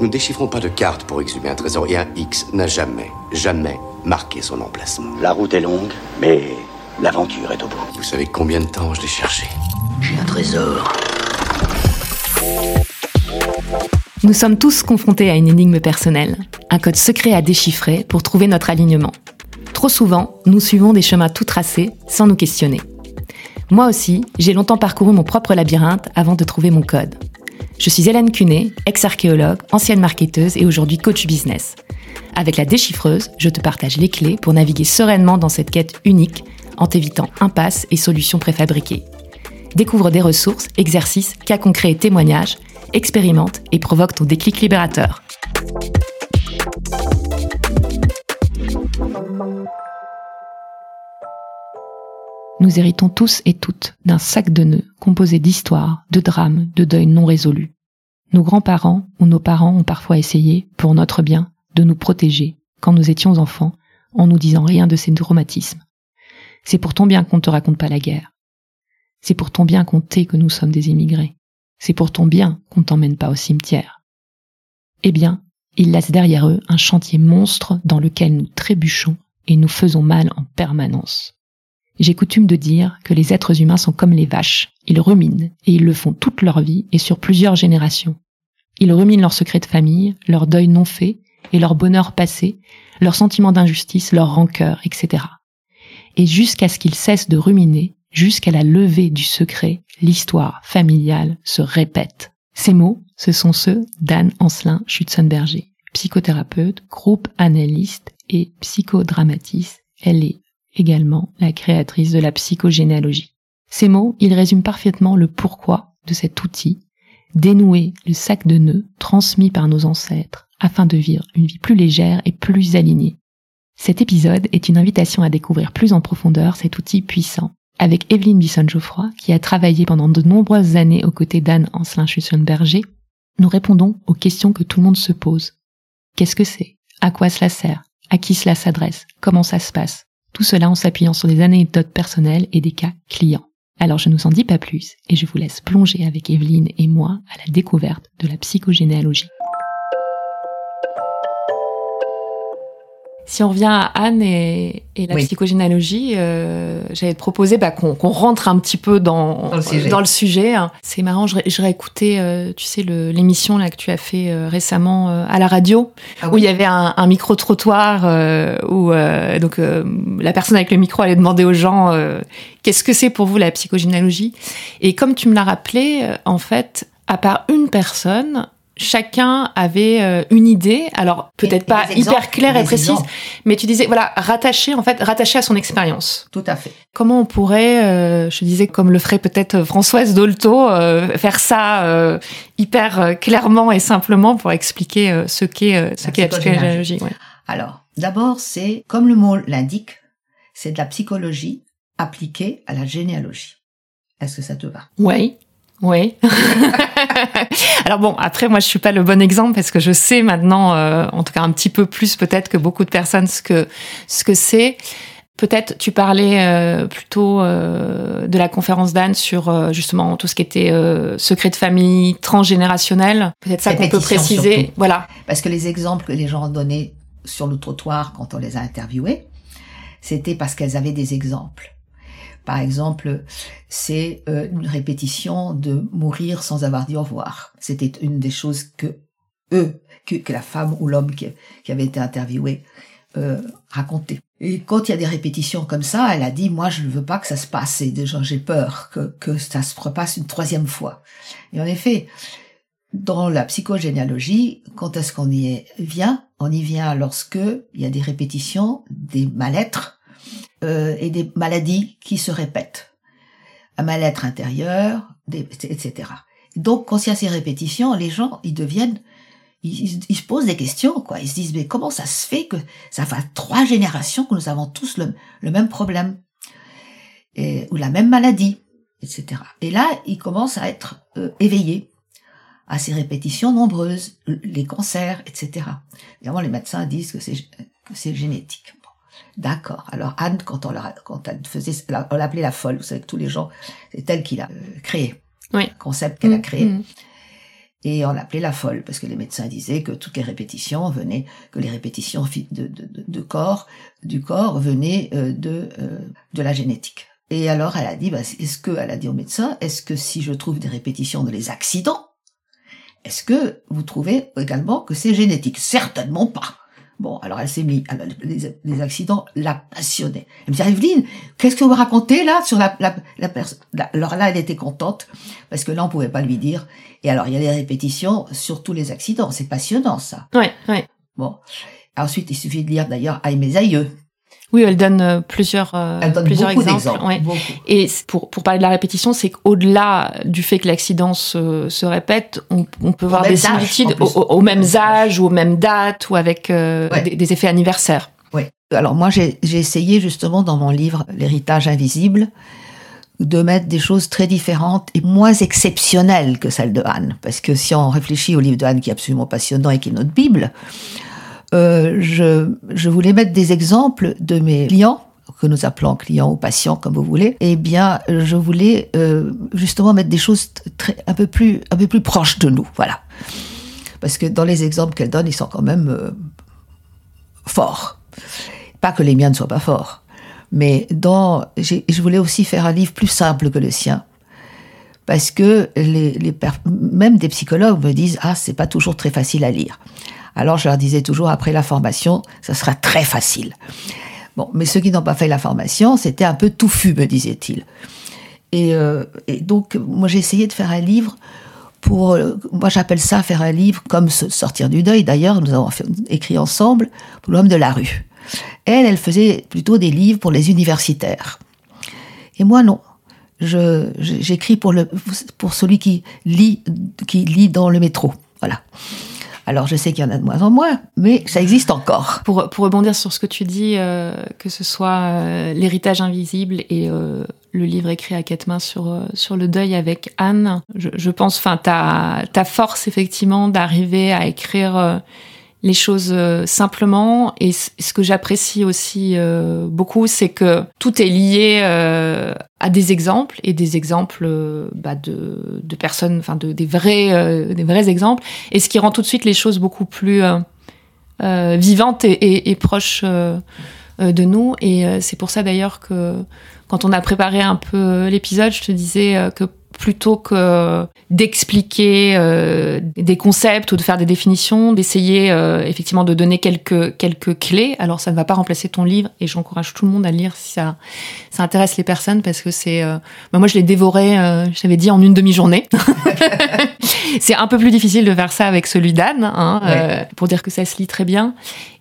Nous ne déchiffrons pas de cartes pour exhumer un trésor et un X n'a jamais, jamais marqué son emplacement. La route est longue, mais l'aventure est au bout. Vous savez combien de temps je l'ai cherché J'ai un trésor. Nous sommes tous confrontés à une énigme personnelle, un code secret à déchiffrer pour trouver notre alignement. Trop souvent, nous suivons des chemins tout tracés sans nous questionner. Moi aussi, j'ai longtemps parcouru mon propre labyrinthe avant de trouver mon code. Je suis Hélène Cunet, ex-archéologue, ancienne marketeuse et aujourd'hui coach business. Avec la déchiffreuse, je te partage les clés pour naviguer sereinement dans cette quête unique en t'évitant impasses et solutions préfabriquées. Découvre des ressources, exercices, cas concrets et témoignages, expérimente et provoque ton déclic libérateur. Nous héritons tous et toutes d'un sac de nœuds composé d'histoires, de drames, de deuils non résolus. Nos grands-parents ou nos parents ont parfois essayé, pour notre bien, de nous protéger quand nous étions enfants, en nous disant rien de ces traumatismes. C'est pour ton bien qu'on ne te raconte pas la guerre. C'est pour ton bien qu'on tait que nous sommes des immigrés. C'est pour ton bien qu'on t'emmène pas au cimetière. Eh bien, ils laissent derrière eux un chantier monstre dans lequel nous trébuchons et nous faisons mal en permanence. J'ai coutume de dire que les êtres humains sont comme les vaches. Ils ruminent, et ils le font toute leur vie et sur plusieurs générations. Ils ruminent leurs secrets de famille, leur deuil non fait, et leur bonheur passé, leurs sentiments d'injustice, leur rancœur, etc. Et jusqu'à ce qu'ils cessent de ruminer, jusqu'à la levée du secret, l'histoire familiale se répète. Ces mots, ce sont ceux d'Anne Ancelin Schutzenberger, psychothérapeute, groupe analyste et psychodramatiste. Elle est également la créatrice de la psychogénéalogie. Ces mots, ils résument parfaitement le pourquoi de cet outil, dénouer le sac de nœuds transmis par nos ancêtres afin de vivre une vie plus légère et plus alignée. Cet épisode est une invitation à découvrir plus en profondeur cet outil puissant. Avec Evelyne Bisson-Geoffroy, qui a travaillé pendant de nombreuses années aux côtés d'Anne Ancelin-Schussenberger, nous répondons aux questions que tout le monde se pose. Qu'est-ce que c'est? À quoi cela sert? À qui cela s'adresse? Comment ça se passe? Tout cela en s'appuyant sur des anecdotes personnelles et des cas clients. Alors je ne vous en dis pas plus et je vous laisse plonger avec Evelyne et moi à la découverte de la psychogénéalogie. Si on revient à Anne et, la psychogénéalogie, euh, j'allais te proposer bah, qu'on rentre un petit peu dans, dans le sujet. Hein. C'est marrant, je, je réécoutais, euh, tu sais, l'émission là que tu as fait euh, récemment euh, à la radio, ah où il y avait un, un micro-trottoir où donc la personne avec le micro allait demander aux gens qu'est-ce que c'est pour vous la psychogénéalogie? Et comme tu me l'as rappelé, en fait, à part une personne, chacun avait euh, une idée, alors peut-être pas hyper claire et précise, mais tu disais voilà rattaché en fait rattaché à son expérience. Tout à fait. Comment on pourrait, euh, je disais comme le ferait peut-être Françoise Dolto, euh, faire ça hyper clairement et simplement pour expliquer ce qu'est ce qu'est la psychologie. Alors d'abord c'est comme le mot l'indique, c'est de la psychologie appliquée à la généalogie. Est-ce que ça te va? Oui. Oui. Alors bon, après moi je suis pas le bon exemple parce que je sais maintenant, euh, en tout cas un petit peu plus peut-être que beaucoup de personnes ce que ce que c'est. Peut-être tu parlais euh, plutôt euh, de la conférence d'Anne sur justement tout ce qui était secret de famille transgénérationnel. Peut-être ça qu'on peut préciser. Voilà. Parce que les exemples que les gens ont donnés sur le trottoir quand on les a interviewés, c'était parce qu'elles avaient des exemples. Par exemple, c'est euh, une répétition de mourir sans avoir dit au revoir. C'était une des choses que eux, que, la femme ou l'homme qui, avait été interviewé euh, racontait. Et quand il y a des répétitions comme ça, elle a dit, moi, je ne veux pas que ça se passe. Et déjà, j'ai peur que, ça se repasse une troisième fois. Et en effet, dans la psychogénéalogie, quand est-ce qu'on y vient? On y vient lorsque il y a des répétitions, des mal-être, euh, et des maladies qui se répètent. Un mal-être intérieur, etc. Donc, quand il y a ces répétitions, les gens, ils deviennent, ils, se posent des questions, quoi. Ils se disent, mais comment ça se fait que ça fait trois générations que nous avons tous le, même problème et, ou la même maladie, etc. Et là, ils commencent à être euh, éveillés à ces répétitions nombreuses, les cancers, etc. Évidemment, les médecins disent que c'est génétique. D'accord. Alors Anne, quand on, la, quand elle faisait, on l'appelait la folle. Vous savez que tous les gens, c'est elle qui l'a euh, créé. Oui. Concept qu'elle a mm, créé. Mm. Et on l'appelait la folle, parce que les médecins disaient que toutes les répétitions venaient, que les répétitions de, de, de corps, du corps venaient euh, de, euh, de la génétique. Et alors elle a dit, bah, est-ce que, elle a dit au médecin, est-ce que si je trouve des répétitions de les accidents, est-ce que vous trouvez également que c'est génétique? Certainement pas. Bon, alors elle s'est mise, les, accidents la passionnaient. Elle me dit, Evelyne, qu'est-ce que vous racontez là sur la, la, la personne Alors là, elle était contente, parce que là, on pouvait pas lui dire. Et alors, il y a des répétitions sur tous les accidents. C'est passionnant, ça. Ouais, ouais. Bon. Ensuite, il suffit de lire d'ailleurs Aïe mes aïeux. Oui, elle donne euh, plusieurs, euh, elle donne plusieurs beaucoup exemples. Ouais. Et pour, pour parler de la répétition, c'est qu'au-delà du fait que l'accident se, se répète, on, on peut voir des similitudes au, au, même âge ou aux mêmes dates ou avec euh, ouais. des, des, effets anniversaires. Oui. Alors moi, j'ai essayé justement dans mon livre L'héritage invisible de mettre des choses très différentes et moins exceptionnelles que celles de Anne. Parce que si on réfléchit au livre de Anne qui est absolument passionnant et qui est notre Bible, euh, je, voulais mettre des exemples de mes clients que nous appelons clients ou patients comme vous voulez, eh bien, je voulais euh, justement mettre des choses un peu plus, proches de nous, voilà. Parce que dans les exemples qu'elle donne, ils sont quand même euh, forts. Pas que les miens ne soient pas forts, mais dans, je voulais aussi faire un livre plus simple que le sien, parce que même des psychologues me disent ah c'est pas toujours très facile à lire. Alors je leur disais toujours, après la formation, ça sera très facile. Bon, mais ceux qui n'ont pas fait la formation, c'était un peu touffu, me disait-il. Et, euh, donc, moi, j'ai essayé de faire un livre pour, euh, moi, j'appelle ça faire un livre comme sortir du deuil. D'ailleurs, nous avons écrit ensemble pour l'homme de la rue. Elle, elle faisait plutôt des livres pour les universitaires. Et moi, non. J'écris pour pour celui qui lit, qui lit dans le métro. Voilà. Alors je sais qu'il y en a de moins en moins, mais ça existe encore. Pour, pour rebondir sur ce que tu dis, euh, que ce soit euh, l'héritage invisible et euh, le livre écrit à quatre mains sur euh, sur le deuil avec Anne, je, je pense, enfin ta ta force effectivement d'arriver à écrire euh, les choses euh, simplement. Et ce que j'apprécie aussi euh, beaucoup, c'est que tout est lié euh, à des exemples et des exemples bah, de, de, personnes, enfin de, des vrais, des vrais exemples. Et ce qui rend tout de suite les choses beaucoup plus vivantes et, et, et proches de nous. Et c'est pour ça d'ailleurs que quand on a préparé un peu l'épisode, je te disais que plutôt que d'expliquer euh, des concepts ou de faire des définitions, d'essayer euh, effectivement de donner quelques quelques clés. Alors ça ne va pas remplacer ton livre et j'encourage tout le monde à le lire si ça ça intéresse les personnes parce que c'est euh, bah moi je l'ai dévoré, je t'avais dit en une demi-journée. c'est un peu plus difficile de faire ça avec celui d'Anne hein, ouais. Pour dire que ça se lit très bien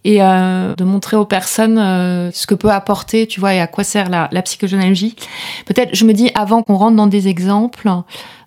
et euh, de montrer aux personnes euh, ce que peut apporter, tu vois, et à quoi sert la, la. Peut-être, je me dis, avant qu'on rentre dans des exemples,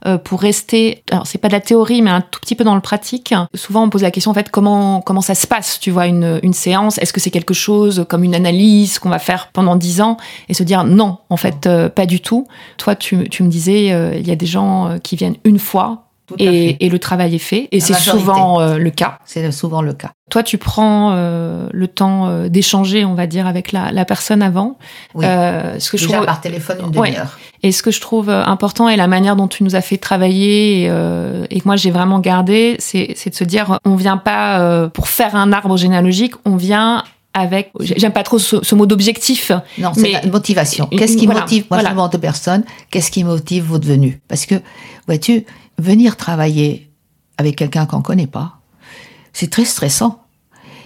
euh, pour rester, alors c'est pas de la théorie, mais un tout petit peu dans le pratique. Souvent, on pose la question en fait comment comment ça se passe, tu vois, une une séance? Est-ce que c'est quelque chose comme une analyse qu'on va faire pendant dix ans? Et se dire non, en fait, euh, pas du tout. Toi, tu tu me disais, euh, il y a des gens qui viennent une fois et, et, le travail est fait. Et c'est souvent euh, le cas. C'est souvent le cas. Toi, tu prends euh, le temps euh, d'échanger, on va dire, avec la, la personne avant. Oui. Ce que Déjà je trouve... par téléphone une demi-heure. Ouais. Et ce que je trouve important et la manière dont tu nous as fait travailler et, et que moi j'ai vraiment gardé, c'est de se dire, on vient pas pour faire un arbre généalogique, on vient avec j'aime pas trop ce, ce mot d'objectif non c'est la motivation qu'est-ce qui voilà, motive moi voilà. je demande aux personnes qu'est-ce qui motive votre venue? Parce que vois-tu venir travailler avec quelqu'un qu'on connaît pas, c'est très stressant.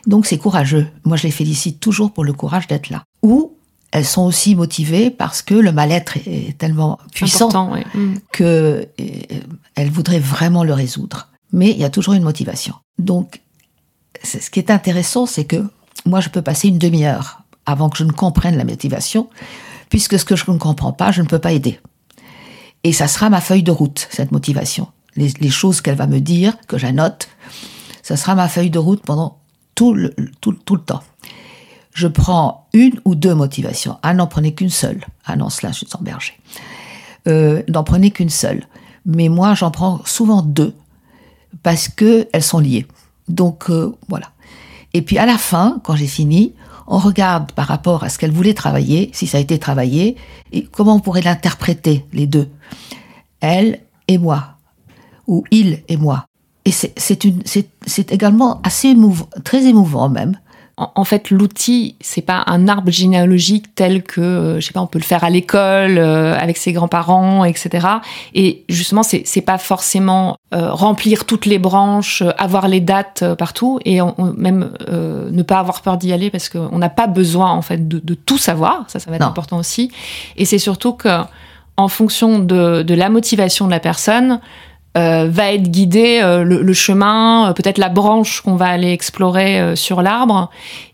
Donc c'est courageux. Moi, je les félicite toujours pour le courage d'être là. Ou elles sont aussi motivées parce que le mal-être est tellement puissant ouais. mm. que euh, elles voudraient vraiment le résoudre. Mais il y a toujours une motivation. Donc, ce qui est intéressant, c'est que moi, je peux passer une demi-heure avant que je ne comprenne la motivation, puisque ce que je ne comprends pas, je ne peux pas aider. Et ça sera ma feuille de route, cette motivation. Les, choses qu'elle va me dire, que j'annote, ça sera ma feuille de route pendant tout le, tout, tout le temps. Je prends une ou deux motivations. Ah, n'en prenez qu'une seule. Ah non, cela, je suis en berger. Euh, n'en prenez qu'une seule. Mais moi, j'en prends souvent deux parce que elles sont liées. Donc euh, voilà. Et puis à la fin, quand j'ai fini, on regarde par rapport à ce qu'elle voulait travailler, si ça a été travaillé, et comment on pourrait l'interpréter, les deux. Elle et moi, ou il et moi. et c'est également assez émouvant, très émouvant même. En, fait, l'outil, c'est pas un arbre généalogique tel que, euh, je sais pas, on peut le faire à l'école euh, avec ses grands-parents, etc. Et justement, c'est c'est pas forcément euh, remplir toutes les branches, avoir les dates partout, et même ne pas avoir peur d'y aller parce qu'on n'a pas besoin en fait de, de, tout savoir. Ça, ça va être important aussi. Et c'est surtout que en fonction de, de la motivation de la personne, euh, va être guidé euh, le, chemin, euh, peut-être la branche qu'on va aller explorer sur l'arbre.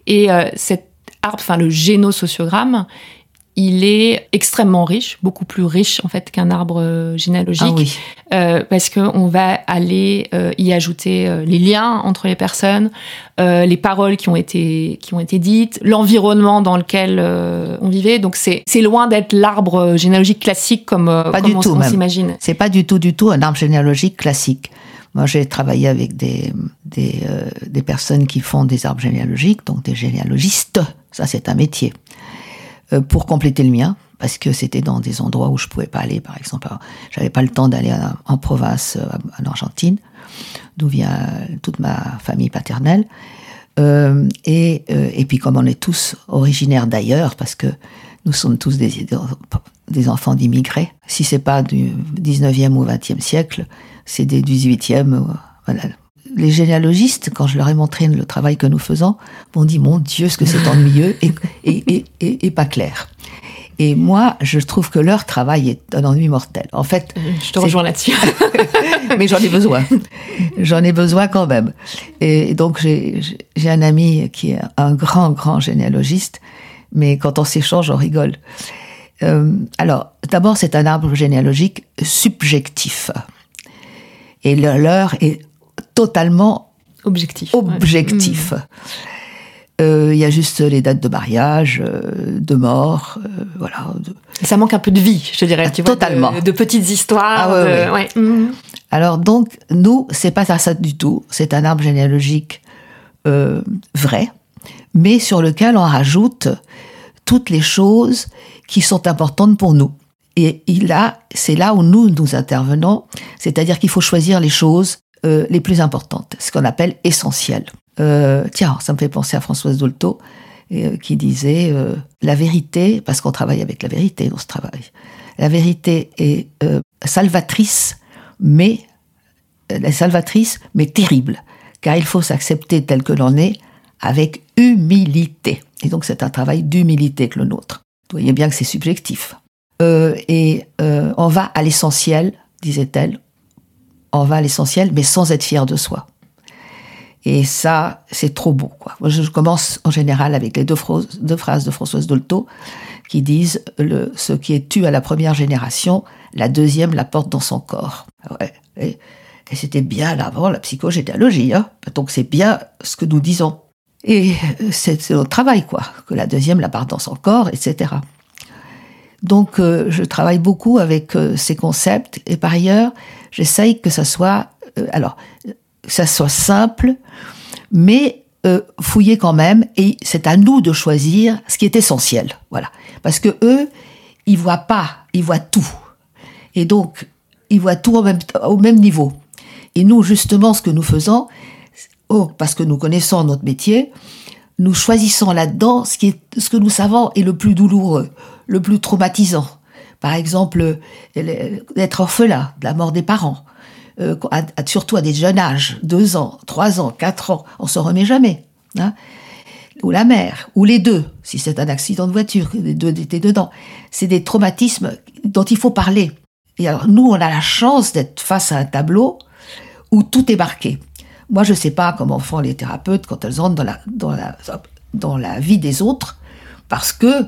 Et cet arbre, enfin le génosociogramme, il est extrêmement riche, beaucoup plus riche en fait qu'un arbre euh, généalogique, ah euh, parce qu'on va aller euh, y ajouter euh, les liens entre les personnes, euh, les paroles qui ont été qui ont été dites, l'environnement dans lequel on vivait. Donc c'est c'est loin d'être l'arbre généalogique classique comme, pas du on, tout, on s'imagine. C'est pas du tout du tout un arbre généalogique classique. Moi, j'ai travaillé avec des des, des personnes qui font des arbres généalogiques, donc des généalogistes. Ça, c'est un métier. Euh, pour compléter le mien parce que c'était dans des endroits où je pouvais pas aller. Par exemple, j'avais pas le temps d'aller en province, euh, en Argentine, d'où vient toute ma famille paternelle. Euh, et, et puis comme on est tous originaires d'ailleurs, parce que nous sommes tous des, des enfants d'immigrés, si c'est pas du 19e ou 20e siècle, c'est des 18e. Voilà. Les généalogistes, quand je leur ai montré le travail que nous faisons, m'ont dit mon Dieu, ce que c'est ennuyeux et, et, et, et, pas clair. Et moi, je trouve que leur travail est un ennui mortel. En fait, je te rejoins là-dessus. mais j'en ai besoin. J'en ai besoin quand même. Et donc j'ai un ami qui est un grand, grand généalogiste, mais quand on s'échange, on rigole. Euh, alors, d'abord, c'est un arbre généalogique subjectif. Et le leur est totalement objectif. Objectif. Euh, il y a juste les dates de mariage, euh, de mort, euh, voilà. Ça manque un peu de vie, je dirais. Tu Totalement. Vois, de, de, petites histoires. Ah, ouais, ouais. Mhm. Alors donc, nous, c'est pas ça du tout. C'est un arbre généalogique vrai, mais sur lequel on rajoute toutes les choses qui sont importantes pour nous. Et il a, c'est là où nous nous intervenons, c'est-à-dire qu'il faut choisir les choses euh, les plus importantes, ce qu'on appelle essentielles. Euh, tiens, ça me fait penser à Françoise Dolto, euh, qui disait la vérité, parce qu'on travaille avec la vérité dans ce travail, la vérité est salvatrice, mais la salvatrice, mais terrible, car il faut s'accepter tel que l'on est avec humilité. Et donc c'est un travail d'humilité que le nôtre. Vous voyez bien que c'est subjectif. et on va à l'essentiel, disait-elle, on va l'essentiel, mais sans être fier de soi. Et ça, c'est trop beau. Quoi. Je commence en général avec les deux, phrases, de Françoise Dolto qui disent ce qui est tu à la première génération, la deuxième la porte dans son corps. Et, c'était bien avant la psychogénéalogie. Hein. Donc c'est bien ce que nous disons. Et c'est notre travail, quoi, que la deuxième la porte dans son corps, etc. Donc euh, je travaille beaucoup avec euh, ces concepts et par ailleurs j'essaye que ça soit euh, ça soit simple, mais euh, fouillé quand même. Et c'est à nous de choisir ce qui est essentiel, voilà. Parce que eux, ils voient pas, ils voient tout, et donc ils voient tout au même, au même niveau. Et nous, justement, ce que nous faisons, oh, parce que nous connaissons notre métier, nous choisissons là-dedans ce qui ce que nous savons est le plus douloureux, le plus traumatisant. Par exemple, d'être orphelin, de la mort des parents, euh, surtout à des jeunes âges, deux ans, trois ans, quatre ans, on se remet jamais. Hein ou la mère, ou les deux, si c'est un accident de voiture, les deux étaient dedans. C'est des traumatismes dont il faut parler. Et alors nous, on a la chance d'être face à un tableau où tout est marqué. Moi, je sais pas comment font les thérapeutes quand elles entrent dans la, dans la, dans la vie des autres, parce que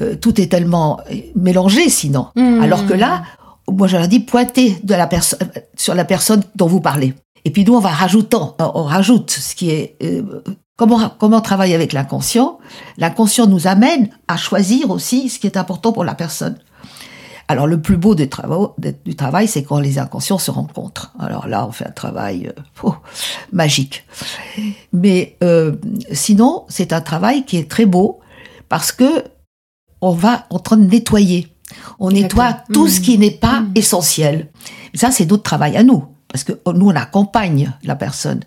euh, tout est tellement mélangé sinon. Mmh. Alors que là, moi je leur dis pointez de la personne sur la personne dont vous parlez. Et puis nous on va rajoutant, on rajoute ce qui est euh, comment comment travailler avec l'inconscient. L'inconscient nous amène à choisir aussi ce qui est important pour la personne. Alors le plus beau des travaux, du travail, c'est quand les inconscients se rencontrent. Alors là, on fait un travail euh, oh, magique. Mais euh, sinon, c'est un travail qui est très beau parce que on va en train de nettoyer. On nettoie tout ce qui n'est pas mmh. essentiel. Ça, c'est notre travail à nous. parce que nous, on accompagne la personne.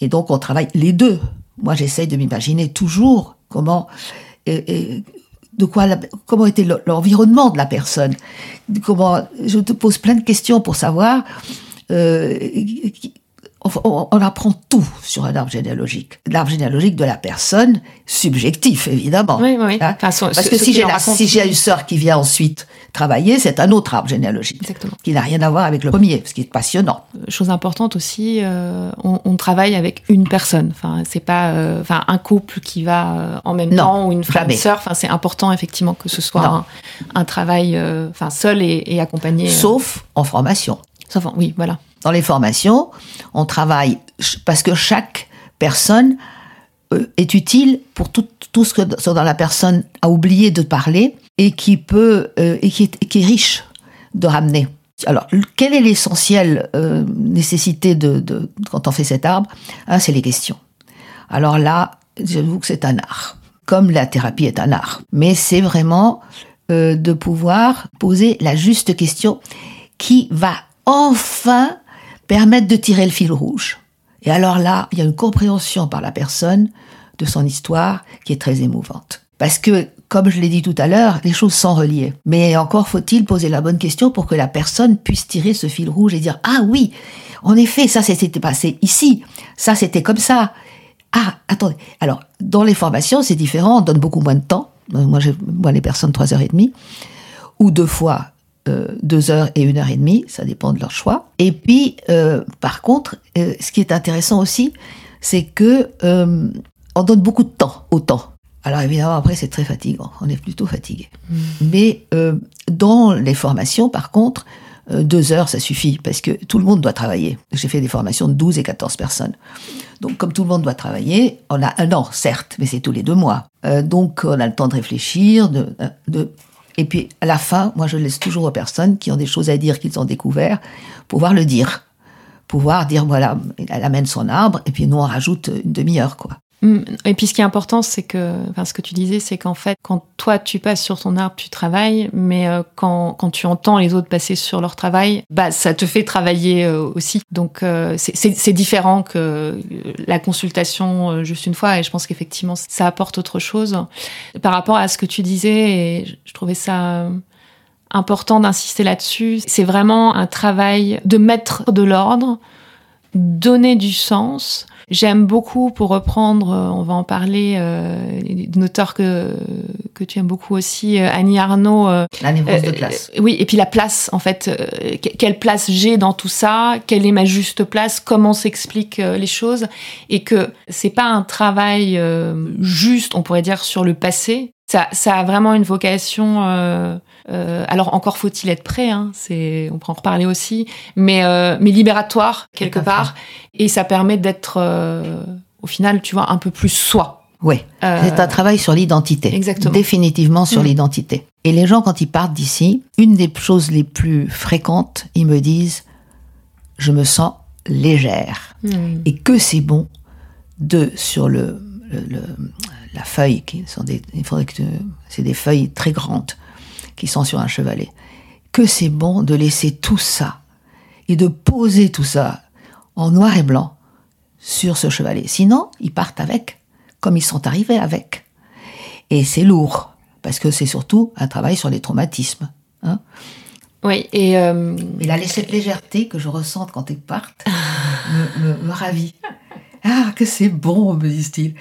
Et donc, on travaille les deux. Moi, j'essaye de m'imaginer toujours comment, et, de quoi, comment était l'environnement de la personne. Comment, je te pose plein de questions pour savoir euh, on, apprend tout sur un arbre généalogique. L'arbre généalogique de la personne, subjectif évidemment. Oui, oui. Hein Parce que si j'ai, si une sœur qui vient ensuite travailler, c'est un autre arbre généalogique. Exactement. Qui n'a rien à voir avec le premier, ce qui est passionnant. Euh, chose importante aussi, euh, on, travaille avec une personne. Enfin, c'est pas, euh, enfin, un couple qui va en même temps ou une frère, une sœur. Enfin, c'est important effectivement que ce soit un, travail, enfin, seul et, et accompagné. Sauf en formation. Sauf en, oui, voilà. Dans les formations, on travaille parce que chaque personne euh, est utile pour tout, ce que dont la personne a oublié de parler et qui peut euh, et qui est, riche de ramener. Alors, quelle est l'essentielle euh, nécessité de, quand on fait cet arbre? Ah, C'est les questions. Alors là, j'avoue que c'est un art, comme la thérapie est un art. Mais c'est vraiment de pouvoir poser la juste question qui va enfin permettre de tirer le fil rouge. Et alors là, il y a une compréhension par la personne de son histoire qui est très émouvante. Parce que, comme je l'ai dit tout à l'heure, les choses sont reliées. Mais encore faut-il poser la bonne question pour que la personne puisse tirer ce fil rouge et dire Ah oui, en effet, ça s'était passé ici, ça c'était comme ça. Ah, attendez. Alors, dans les formations, c'est différent, on donne beaucoup moins de temps. Moi, je vois les personnes trois heures et demie, ou deux fois euh, deux heures et une heure et demie, ça dépend de leur choix. Et puis, euh, par contre, euh, ce qui est intéressant aussi, c'est que on donne beaucoup de temps au temps. Alors évidemment, après, c'est très fatigant. On est plutôt fatigué. Mm. Mais dans les formations, par contre, deux heures, ça suffit, parce que tout le monde doit travailler. J'ai fait des formations de 12 et 14 personnes. Donc, comme tout le monde doit travailler, on a un an, certes, mais c'est tous les deux mois. donc, on a le temps de réfléchir, de, de et puis, à la fin, moi, je laisse toujours aux personnes qui ont des choses à dire qu'ils ont découvert, pouvoir le dire. Pouvoir dire, voilà, elle amène son arbre, et puis nous, on rajoute une demi-heure, quoi. Mm. Et puis ce qui est important, c'est que, enfin, ce que tu disais, c'est qu'en fait, quand toi tu passes sur ton arbre, tu travailles, mais euh, quand, quand tu entends les autres passer sur leur travail, bah ça te fait travailler euh, aussi. Donc euh, c'est différent que la consultation juste une fois, et je pense qu'effectivement ça apporte autre chose. Par rapport à ce que tu disais, et je trouvais ça important d'insister là-dessus, c'est vraiment un travail de mettre de l'ordre, donner du sens J'aime beaucoup, pour reprendre, euh, on va en parler, euh, d'une auteure que, que tu aimes beaucoup aussi, euh, Annie Arnaud. Euh, la névrose de classe. oui, et puis la place, en fait. quelle place j'ai dans tout ça Quelle est ma juste place Comment s'expliquent les choses Et que c'est pas un travail juste, on pourrait dire, sur le passé. Ça, ça a vraiment une vocation euh, alors encore faut-il être prêt, hein, c'est, on peut en reparler aussi, mais, euh, mais libératoire quelque part, et ça permet d'être, euh, au final, tu vois, un peu plus soi. Oui, c'est un travail sur l'identité. Exactement. Définitivement sur mm. l'identité. Et les gens, quand ils partent d'ici, une des choses les plus fréquentes, ils me disent, je me sens légère. Mm. Et que c'est bon de, sur le, la feuille, qui sont des, il faudrait que c'est des feuilles très grandes, qui sont sur un chevalet. Que c'est bon de laisser tout ça et de poser tout ça en noir et blanc sur ce chevalet. Sinon, ils partent avec, comme ils sont arrivés avec. Et c'est lourd, parce que c'est surtout un travail sur les traumatismes. Hein. oui, et... Euh... Et là, cette légèreté que je ressens quand ils partent me, ravit. Ah, que c'est bon, me disent-ils,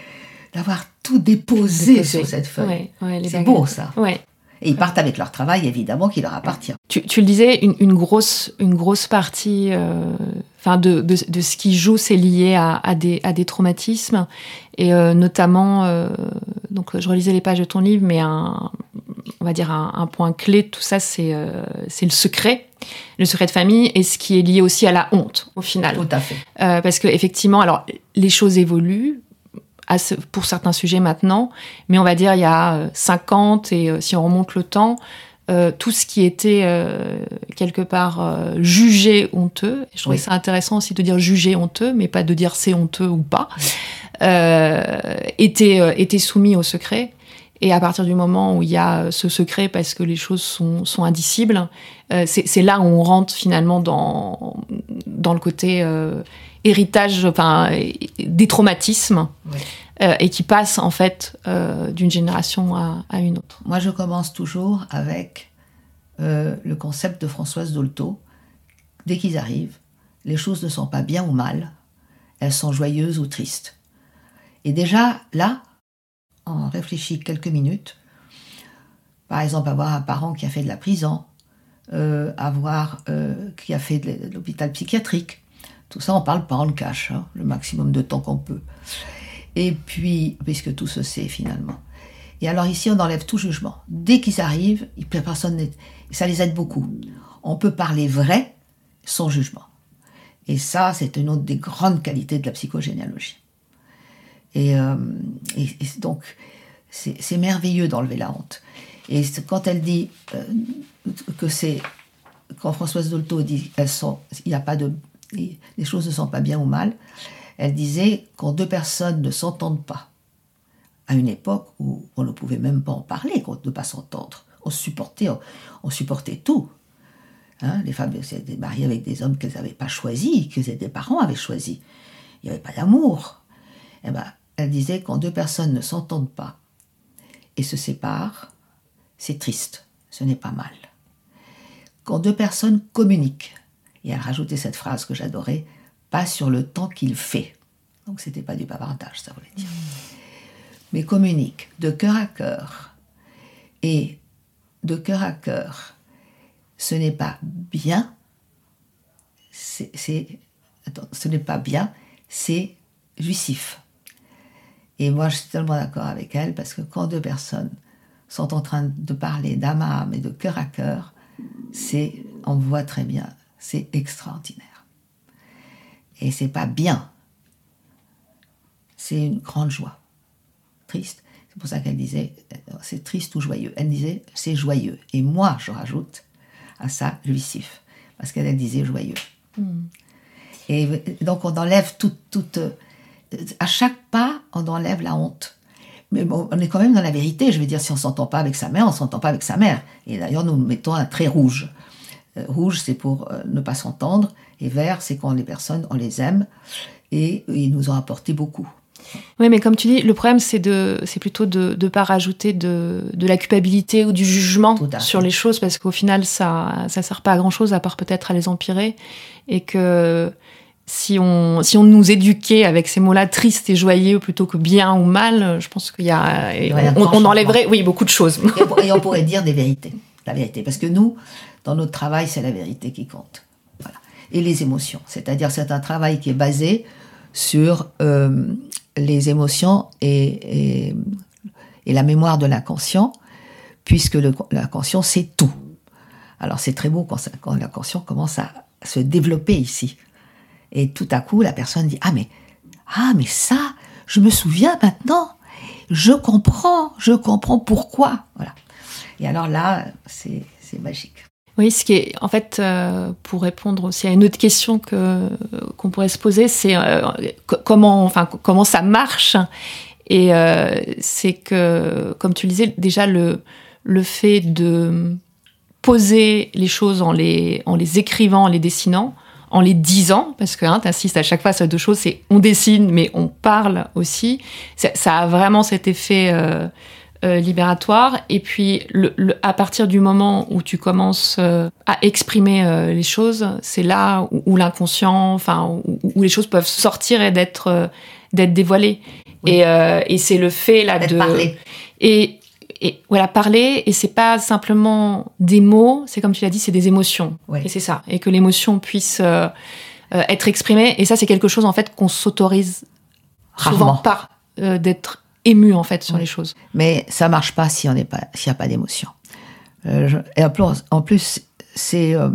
d'avoir tout déposé, sur cette feuille. c'est beau, ça. Ouais. Et ils partent avec leur travail, évidemment, qui leur appartient. Tu, tu le disais, une, une, grosse, une grosse partie euh, de, de, de, ce qui joue, c'est lié à, à, des, à des traumatismes. Et euh, notamment, euh, donc je relisais les pages de ton livre, mais un, on va dire un, un point clé de tout ça, c'est c'est le secret, le secret de famille, et ce qui est lié aussi à la honte, au final. Tout à fait. Parce que effectivement, alors les choses évoluent, pour certains sujets maintenant, mais on va dire il y a 50 euh, et euh, si on remonte le temps, euh, tout ce qui était quelque part jugé honteux, je trouvais ça intéressant aussi de dire jugé honteux, mais pas de dire c'est honteux ou pas, était, était soumis au secret. Et à partir du moment où il y a ce secret parce que les choses sont, sont indicibles, c'est là où on rentre finalement dans, dans le côté héritage, enfin, des traumatismes. Euh, et qui passe en fait d'une génération à, à, une autre. Moi, je commence toujours avec le concept de Françoise Dolto. Dès qu'ils arrivent, les choses ne sont pas bien ou mal, elles sont joyeuses ou tristes. Et déjà, là, on réfléchit quelques minutes. Par exemple, avoir un parent qui a fait de la prison, euh, avoir euh, qui a fait de l'hôpital psychiatrique. Tout ça, on parle pas, on le cache, hein, le maximum de temps qu'on peut. Et puis, puisque tout se sait finalement. Et alors ici, on enlève tout jugement. Dès qu'ils arrivent, personne ça les aide beaucoup. On peut parler vrai sans jugement. Et ça, c'est une autre des grandes qualités de la psychogénéalogie. Et, euh, donc, c'est merveilleux d'enlever la honte. Et quand elle dit euh, que c'est. Quand Françoise Dolto dit qu'elles sont. Il n'y a pas de. Les choses ne sont pas bien ou mal, elle disait quand deux personnes ne s'entendent pas, à une époque où on ne pouvait même pas en parler, qu'on ne pas s'entendre, on supportait, on supportait tout. Hein, les femmes étaient mariées avec des hommes qu'elles n'avaient pas choisis, que des parents avaient choisis. Il n'y avait pas d'amour. Eh ben, elle disait quand deux personnes ne s'entendent pas et se séparent, c'est triste, ce n'est pas mal. Quand deux personnes communiquent, et elle rajoutait cette phrase que j'adorais, pas sur le temps qu'il fait. Donc c'était pas du bavardage, ça voulait dire. Mais communiquent de cœur à cœur. Et de cœur à cœur, ce n'est pas bien, c'est, ce n'est pas bien, c'est jouissif. Et moi, je suis tellement d'accord avec elle parce que quand deux personnes sont en train de parler d'âme à âme et de cœur à cœur, c'est, on voit très bien, c'est extraordinaire. Et c'est pas bien, c'est une grande joie. Triste. C'est pour ça qu'elle disait, c'est triste ou joyeux. Elle disait, c'est joyeux. Et moi, je rajoute, à ça jouissif, parce qu'elle disait joyeux. Hmm. Et donc on enlève toute, toute, à chaque pas, on enlève la honte. Mais bon, on est quand même dans la vérité. Je veux dire, si on s'entend pas avec sa mère, on s'entend pas avec sa mère. Et d'ailleurs, nous mettons un trait rouge. Euh, rouge, c'est pour euh, ne pas s'entendre, et vert, c'est quand les personnes, on les aime, et ils nous ont apporté beaucoup. Oui, mais comme tu dis, le problème, c'est de, c'est plutôt de ne pas rajouter de, de, la culpabilité ou du jugement sur les choses, parce qu'au final, ça ça sert pas à grand-chose, à part peut-être à les empirer. Et que si on, si on nous éduquait avec ces mots-là, triste et joyeux, plutôt que bien ou mal, je pense qu'il y a... on, enlèverait, oui, beaucoup de choses. Et, on pourrait dire des vérités, la vérité. Parce que nous, dans notre travail, c'est la vérité qui compte. Et les émotions. C'est-à-dire, c'est un travail qui est basé sur euh, les émotions et, et, la mémoire de l'inconscient, puisque l'inconscient, c'est tout. Alors c'est très beau quand, quand l'inconscient commence à se développer ici. Et tout à coup, la personne dit Ah, mais, ah, mais ça, je me souviens maintenant, je comprends, je comprends pourquoi. Voilà. Et alors là, c'est magique. Oui, ce qui est, en fait, euh, pour répondre aussi à une autre question que qu'on pourrait se poser, c'est euh, comment, enfin, comment ça marche. Et euh, c'est que, comme tu le disais, déjà le le fait de poser les choses en les en les écrivant, en les dessinant, en les disant, parce que hein, tu insistes à chaque fois sur deux choses, c'est on dessine, mais on parle aussi. Ça, ça a vraiment cet effet euh, libératoire. Et puis, le, à partir du moment où tu commences euh, à exprimer euh, les choses, c'est là où, l'inconscient, enfin, où, les choses peuvent sortir et d'être d'être dévoilées. Et, et c'est le fait là de parler. et et voilà parler et c'est pas simplement des mots, c'est comme tu l'as dit, c'est des émotions. Et c'est ça. Et que l'émotion puisse être exprimée. Et ça, c'est quelque chose en fait qu'on s'autorise souvent pas d'être ému en fait sur les choses. Mais ça marche pas si on n'est pas s'il n'y a pas d'émotion. Euh, et en plus, c'est euh,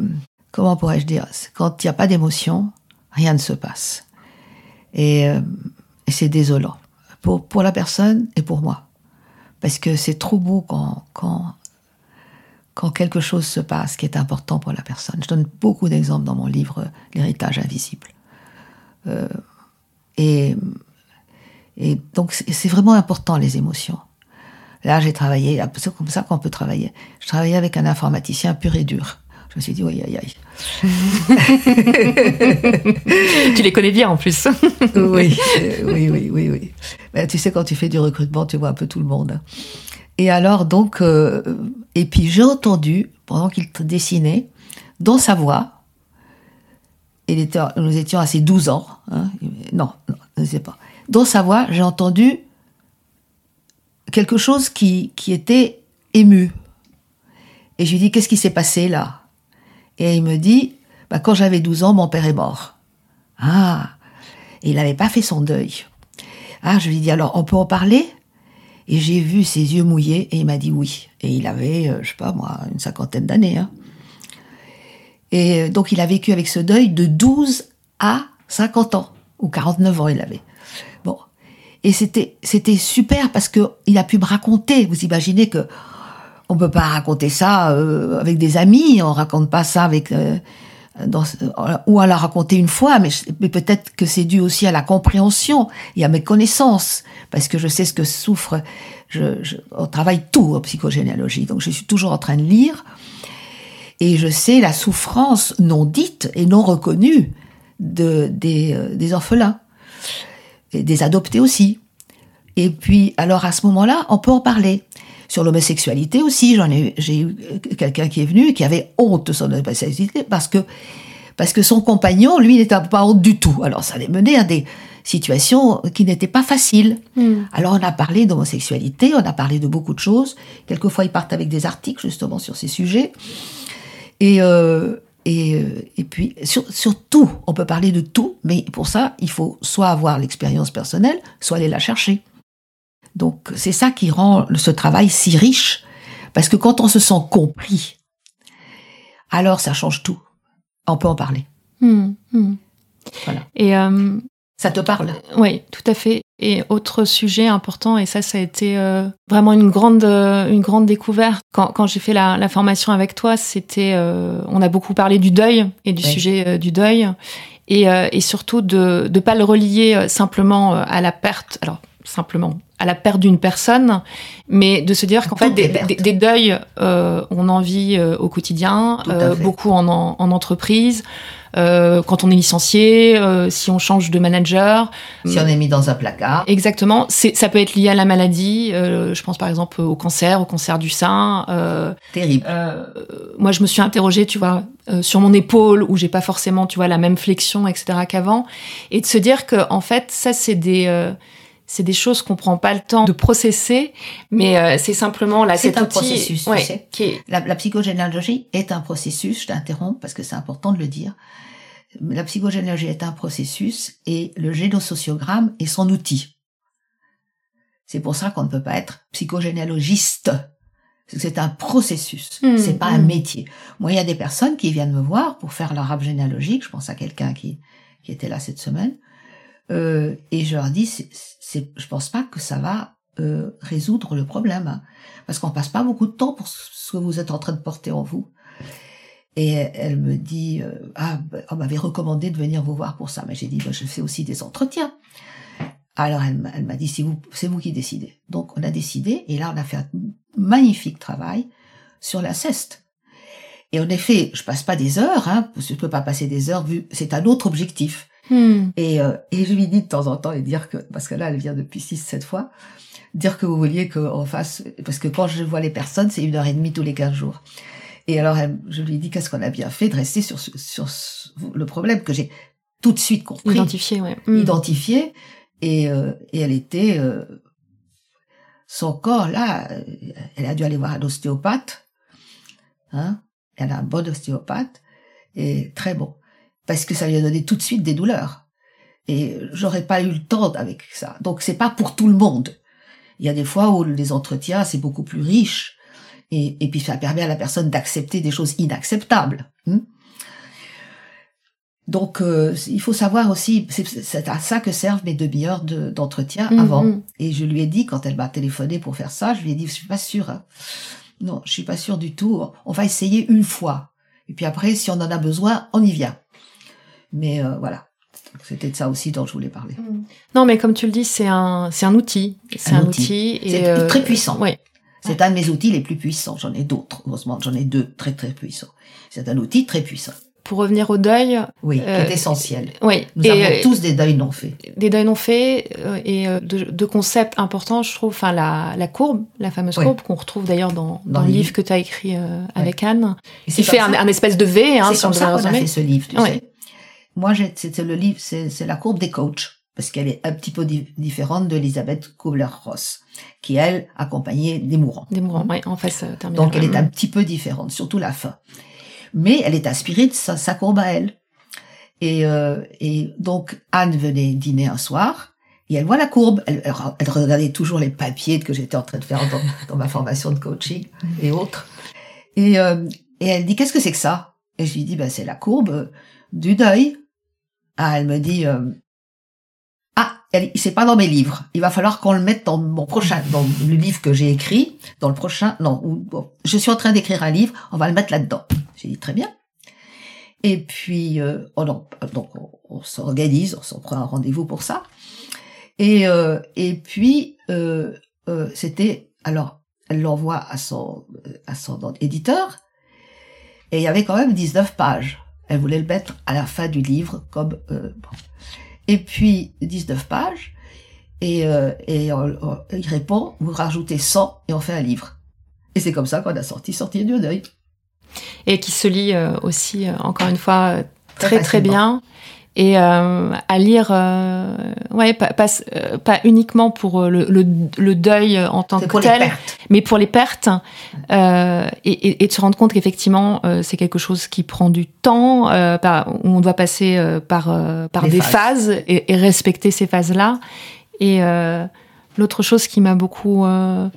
comment pourrais-je dire Quand il n'y a pas d'émotion, rien ne se passe. Et, euh, et c'est désolant pour pour la personne et pour moi, parce que c'est trop beau quand quand quand quelque chose se passe qui est important pour la personne. Je donne beaucoup d'exemples dans mon livre L'héritage invisible. et et donc c'est vraiment important les émotions. Là, j'ai travaillé, c'est comme ça qu'on peut travailler. Je travaillais avec un informaticien pur et dur. Je me suis dit, oui, aïe, aïe. tu les connais bien en plus. oui, oui, oui, oui, oui. Ben, tu sais, quand tu fais du recrutement, tu vois un peu tout le monde. Et alors, donc, euh, et puis j'ai entendu, pendant qu'il dessinait, dans sa voix, était, nous étions à ses 12 ans, hein, non, non, je ne sais pas. Dans sa voix, j'ai entendu quelque chose qui, qui était ému. Et je lui dis, qu'est-ce qui s'est passé là? Et il me dit, bah, quand j'avais 12 ans, mon père est mort. Ah, et il n'avait pas fait son deuil. Ah, je lui dis, alors on peut en parler? Et j'ai vu ses yeux mouillés et il m'a dit oui. Et il avait, euh, je sais pas moi, une cinquantaine d'années. Hein. Et euh, donc il a vécu avec ce deuil de 12 à 50 ans, ou 49 ans il avait. Et c'était, c'était super parce que il a pu me raconter. Vous imaginez que on peut pas raconter ça euh, avec des amis, on raconte pas ça avec euh, dans, ou à la raconter une fois, mais, mais peut-être que c'est dû aussi à la compréhension et à mes connaissances, parce que je sais ce que souffre. Je, je, on travaille tout en psychogénéalogie, donc je suis toujours en train de lire et je sais la souffrance non dite et non reconnue de, des, euh, des orphelins, et des adoptés aussi. Et puis, alors à ce moment-là, on peut en parler. Sur l'homosexualité aussi, j'en ai, j'ai eu quelqu'un qui est venu qui avait honte de son homosexualité parce que, parce que son compagnon, lui, n'était pas honte du tout. Alors ça les menait à des situations qui n'étaient pas faciles. Mm. Alors on a parlé d'homosexualité, on a parlé de beaucoup de choses. Quelquefois, ils partent avec des articles justement sur ces sujets. Et, euh, et, euh, et puis, sur, sur, tout, on peut parler de tout, mais pour ça, il faut soit avoir l'expérience personnelle, soit aller la chercher. Donc, c'est ça qui rend ce travail si riche, parce que quand on se sent compris, alors ça change tout. On peut en parler. Mmh, mmh. Voilà. Et euh, ça te parle? Oui, tout à fait. Et autre sujet important, et ça, ça a été euh, vraiment une grande, euh, une grande découverte. Quand, quand j'ai fait la, la, formation avec toi, c'était, euh, on a beaucoup parlé du deuil et du oui. sujet du deuil, et, et surtout de ne pas le relier simplement à la perte. Alors simplement à la perte d'une personne, mais de se dire qu'en fait des, des, des, deuils, euh, on en vit euh, au quotidien, euh, beaucoup en, en, en entreprise, euh, quand on est licencié, euh, si on change de manager, si on est mis dans un placard. Exactement, ça peut être lié à la maladie. je pense par exemple au cancer, au cancer du sein. Terrible. moi, je me suis interrogée, tu vois, sur mon épaule où j'ai pas forcément, tu vois, la même flexion, etc. qu'avant, et de se dire que en fait, ça c'est des c'est des choses qu'on prend pas le temps de processer, mais euh, c'est simplement là. C'est un outil, processus. ouais, tu sais. qui est... la, la, psychogénéalogie est un processus. Je t'interromps parce que c'est important de le dire. La psychogénéalogie est un processus et le génosociogramme est son outil. C'est pour ça qu'on ne peut pas être psychogénéalogiste. C'est un processus, mmh, c'est pas mmh. un métier. Moi, il y a des personnes qui viennent me voir pour faire leur arbre généalogique. Je pense à quelqu'un qui, qui était là cette semaine. Euh, et je leur dis, c'est, je pense pas que ça va euh, résoudre le problème, hein, parce qu'on passe pas beaucoup de temps pour ce que vous êtes en train de porter en vous. Et elle me dit, euh, ah, ben, on m'avait recommandé de venir vous voir pour ça, mais j'ai dit, ben, je fais aussi des entretiens. Alors elle, elle m'a dit, c'est vous, c'est vous qui décidez. Donc on a décidé, et là on a fait un magnifique travail sur la ceste. Et en effet, je passe pas des heures, hein, je peux pas passer des heures vu, c'est un autre objectif. Hmm. Et, euh, et je lui dis de temps en temps et dire que, parce que là, elle vient depuis six, sept fois, dire que vous vouliez qu'on fasse, parce que quand je vois les personnes, c'est une heure et demie tous les quinze jours. Et alors, elle, je lui dis qu'est-ce qu'on a bien fait de rester sur, sur, le problème que j'ai tout de suite compris. Identifié, ouais. Hmm. Identifié. Et, euh, et elle était, euh, son corps, là, elle a dû aller voir un ostéopathe. Hein. Elle a un bon ostéopathe. Et très bon parce que ça lui a donné tout de suite des douleurs. Et j'aurais pas eu le temps avec ça. Donc c'est pas pour tout le monde. Il y a des fois où les entretiens c'est beaucoup plus riche et, et puis ça permet à la personne d'accepter des choses inacceptables. Hmm? Donc euh, il faut savoir aussi, c'est à ça que servent mes demi-heures d'entretien de, avant. Et je lui ai dit quand elle m'a téléphoné pour faire ça, je lui ai dit je suis pas sûre. Hein. Non, je suis pas sûre du tout. On va essayer une fois. Et puis après, si on en a besoin, on y vient. Mais euh, voilà. C'était de ça aussi dont je voulais parler. Non, mais comme tu le dis, c'est un, c'est un outil. C'est un, un, outil. outil et euh, très puissant. Oui. C'est un de mes outils les plus puissants. J'en ai d'autres, heureusement, j'en ai deux très très puissants. C'est un outil très puissant. Pour revenir au deuil, Oui, qui Euh, est essentiel. oui, Nous et, avons euh, tous des deuils non faits. des deuils non faits euh, et euh, de, de concepts importants, je trouve. Enfin, la, la courbe, la fameuse Oui. courbe qu'on retrouve d'ailleurs dans, dans, Dans le livre livre. que tu as écrit euh, avec Anne, c'est fait un, espèce de V hein, c'est sur comme le ça qu'on a fait ce livre, tu Oui. sais. Moi, c'était le livre, c'est la courbe des coachs, parce qu'elle est un petit peu di- différente d'Elisabeth Kubler-Ross, qui, elle, accompagnait des mourants. Des mourants, ouais, en face euh. Donc, elle est un petit peu différente, surtout la fin. Mais elle est inspirée de sa, sa courbe à elle. Et, euh, et donc, Anne venait dîner un soir, et elle voit la courbe. Elle, elle, elle regardait toujours les papiers que j'étais en train de faire dans, dans ma formation de coaching et autres. Et, euh, et elle dit, qu'est-ce que c'est que ça? Et je lui dis, ben, c'est la courbe euh, du deuil. Ah, elle me dit, euh, ah, c'est pas dans mes livres. Il va falloir qu'on le mette dans mon prochain, dans le livre que j'ai écrit, dans le prochain. Non, je suis en train d'écrire un livre. On va le mettre là-dedans. J'ai dit très bien. Et puis, euh, oh non, donc on, s'organise, on s'en prend un rendez-vous pour ça. Et euh, et puis euh, euh, c'était alors elle l'envoie à son euh, à son éditeur et il y avait quand même 19 pages. Elle voulait le mettre à la fin du livre comme euh, bon. et puis 19 pages et euh, et on- on- il répond vous rajoutez 100 et on fait un livre. Et c'est comme ça qu'on a sorti Sortir du deuil. et qui se lit euh, aussi, euh, encore une fois, Très très bien. Et euh, à lire, euh, ouais, pas, pas, euh, pas uniquement pour euh, le, le, le deuil en tant que tel, mais pour les pertes, euh, et, et, et de se rendre compte qu'effectivement, euh, c'est quelque chose qui prend du temps, euh, par, où on doit passer euh, par, euh, par Les des phases. phases, et, et respecter ces phases-là. Et euh, l'autre chose qui m'a beaucoup euh,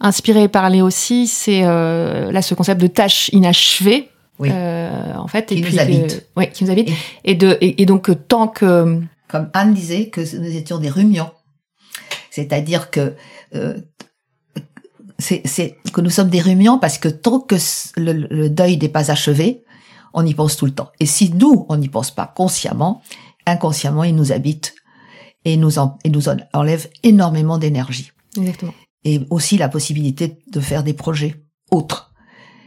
inspiré et parlé aussi, c'est euh, là ce concept de tâche inachevée. Oui. Euh, en fait, Qui et nous puis que- habite. ouais, qui nous habite. Et- Et, de, et, et donc, euh, tant que comme Anne disait que nous étions des rumiants. C'est-à-dire que euh, c'est que nous sommes des rumiants parce que tant que le, le deuil n'est pas achevé, on y pense tout le temps. Et si nous, on n'y pense pas consciemment, inconsciemment, il nous habite et nous, en, et nous en- enlève énormément d'énergie. exactement. Et aussi la possibilité de faire des projets autres.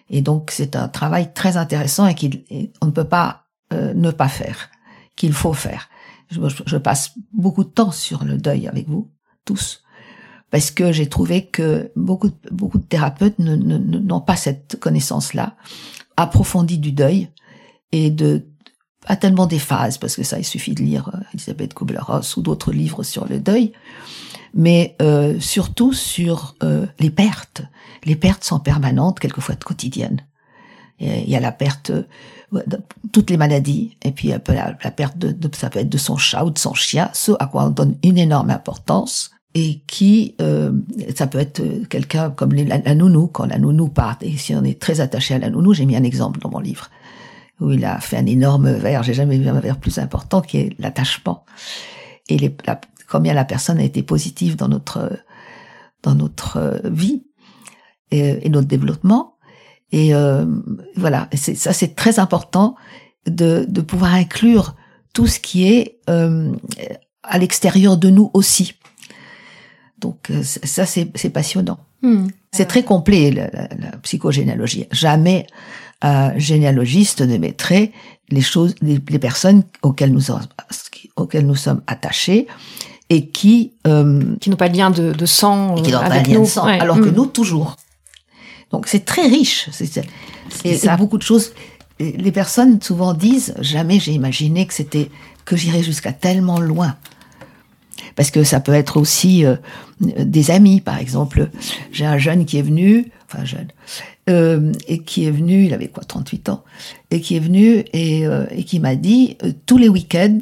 Et donc, c'est un travail très intéressant et qu'on ne peut pas euh, ne pas faire, qu'il faut faire. Je, je passe beaucoup de temps sur le deuil avec vous, tous, parce que j'ai trouvé que beaucoup, de- beaucoup de thérapeutes n'ont pas cette connaissance-là approfondie du deuil et de pas tellement des phases, parce que ça, il suffit de lire euh, Elisabeth Kubler-Ross ou d'autres livres sur le deuil, mais euh, surtout sur euh, les pertes. Les pertes sont permanentes, quelquefois quotidiennes. Il y a la perte, euh, de toutes les maladies, et puis la, la perte de, de- ça peut être de son chat ou de son chien, ce à quoi on donne une énorme importance, et qui, euh, ça peut être euh, quelqu'un comme la nounou, quand la nounou part, et si on est très attaché à la nounou, j'ai mis un exemple dans mon livre, où il a fait un énorme verre, j'ai jamais vu un verre plus important, qui est l'attachement. Et les, la, combien la personne a été positive dans notre, dans notre euh, vie et, et notre développement. Et euh, voilà, Et ça c'est très important de, de pouvoir inclure tout ce qui est euh, à l'extérieur de nous aussi. Donc euh, ça c'est, c'est passionnant. Hmm. C'est très complet la, la, la psychogénéalogie. Jamais un généalogiste ne mettrait les choses, les, les personnes auxquelles nous, auxquelles nous sommes attachés et qui euh, Qui n'ont pas de lien de, de sang qui n'ont pas un avec lien nous. de sang, Ouais. alors que Hmm. nous toujours. Donc c'est très riche. C'est, c'est- et ça a beaucoup de choses. Les personnes souvent disent jamais j'ai imaginé que c'était que j'irais jusqu'à tellement loin. Parce que ça peut être aussi euh, des amis, par exemple. J'ai un jeune qui est venu, enfin jeune, euh, et qui est venu, il avait quoi, 38 ans, et qui est venu et, euh, et qui m'a dit euh, tous les week-ends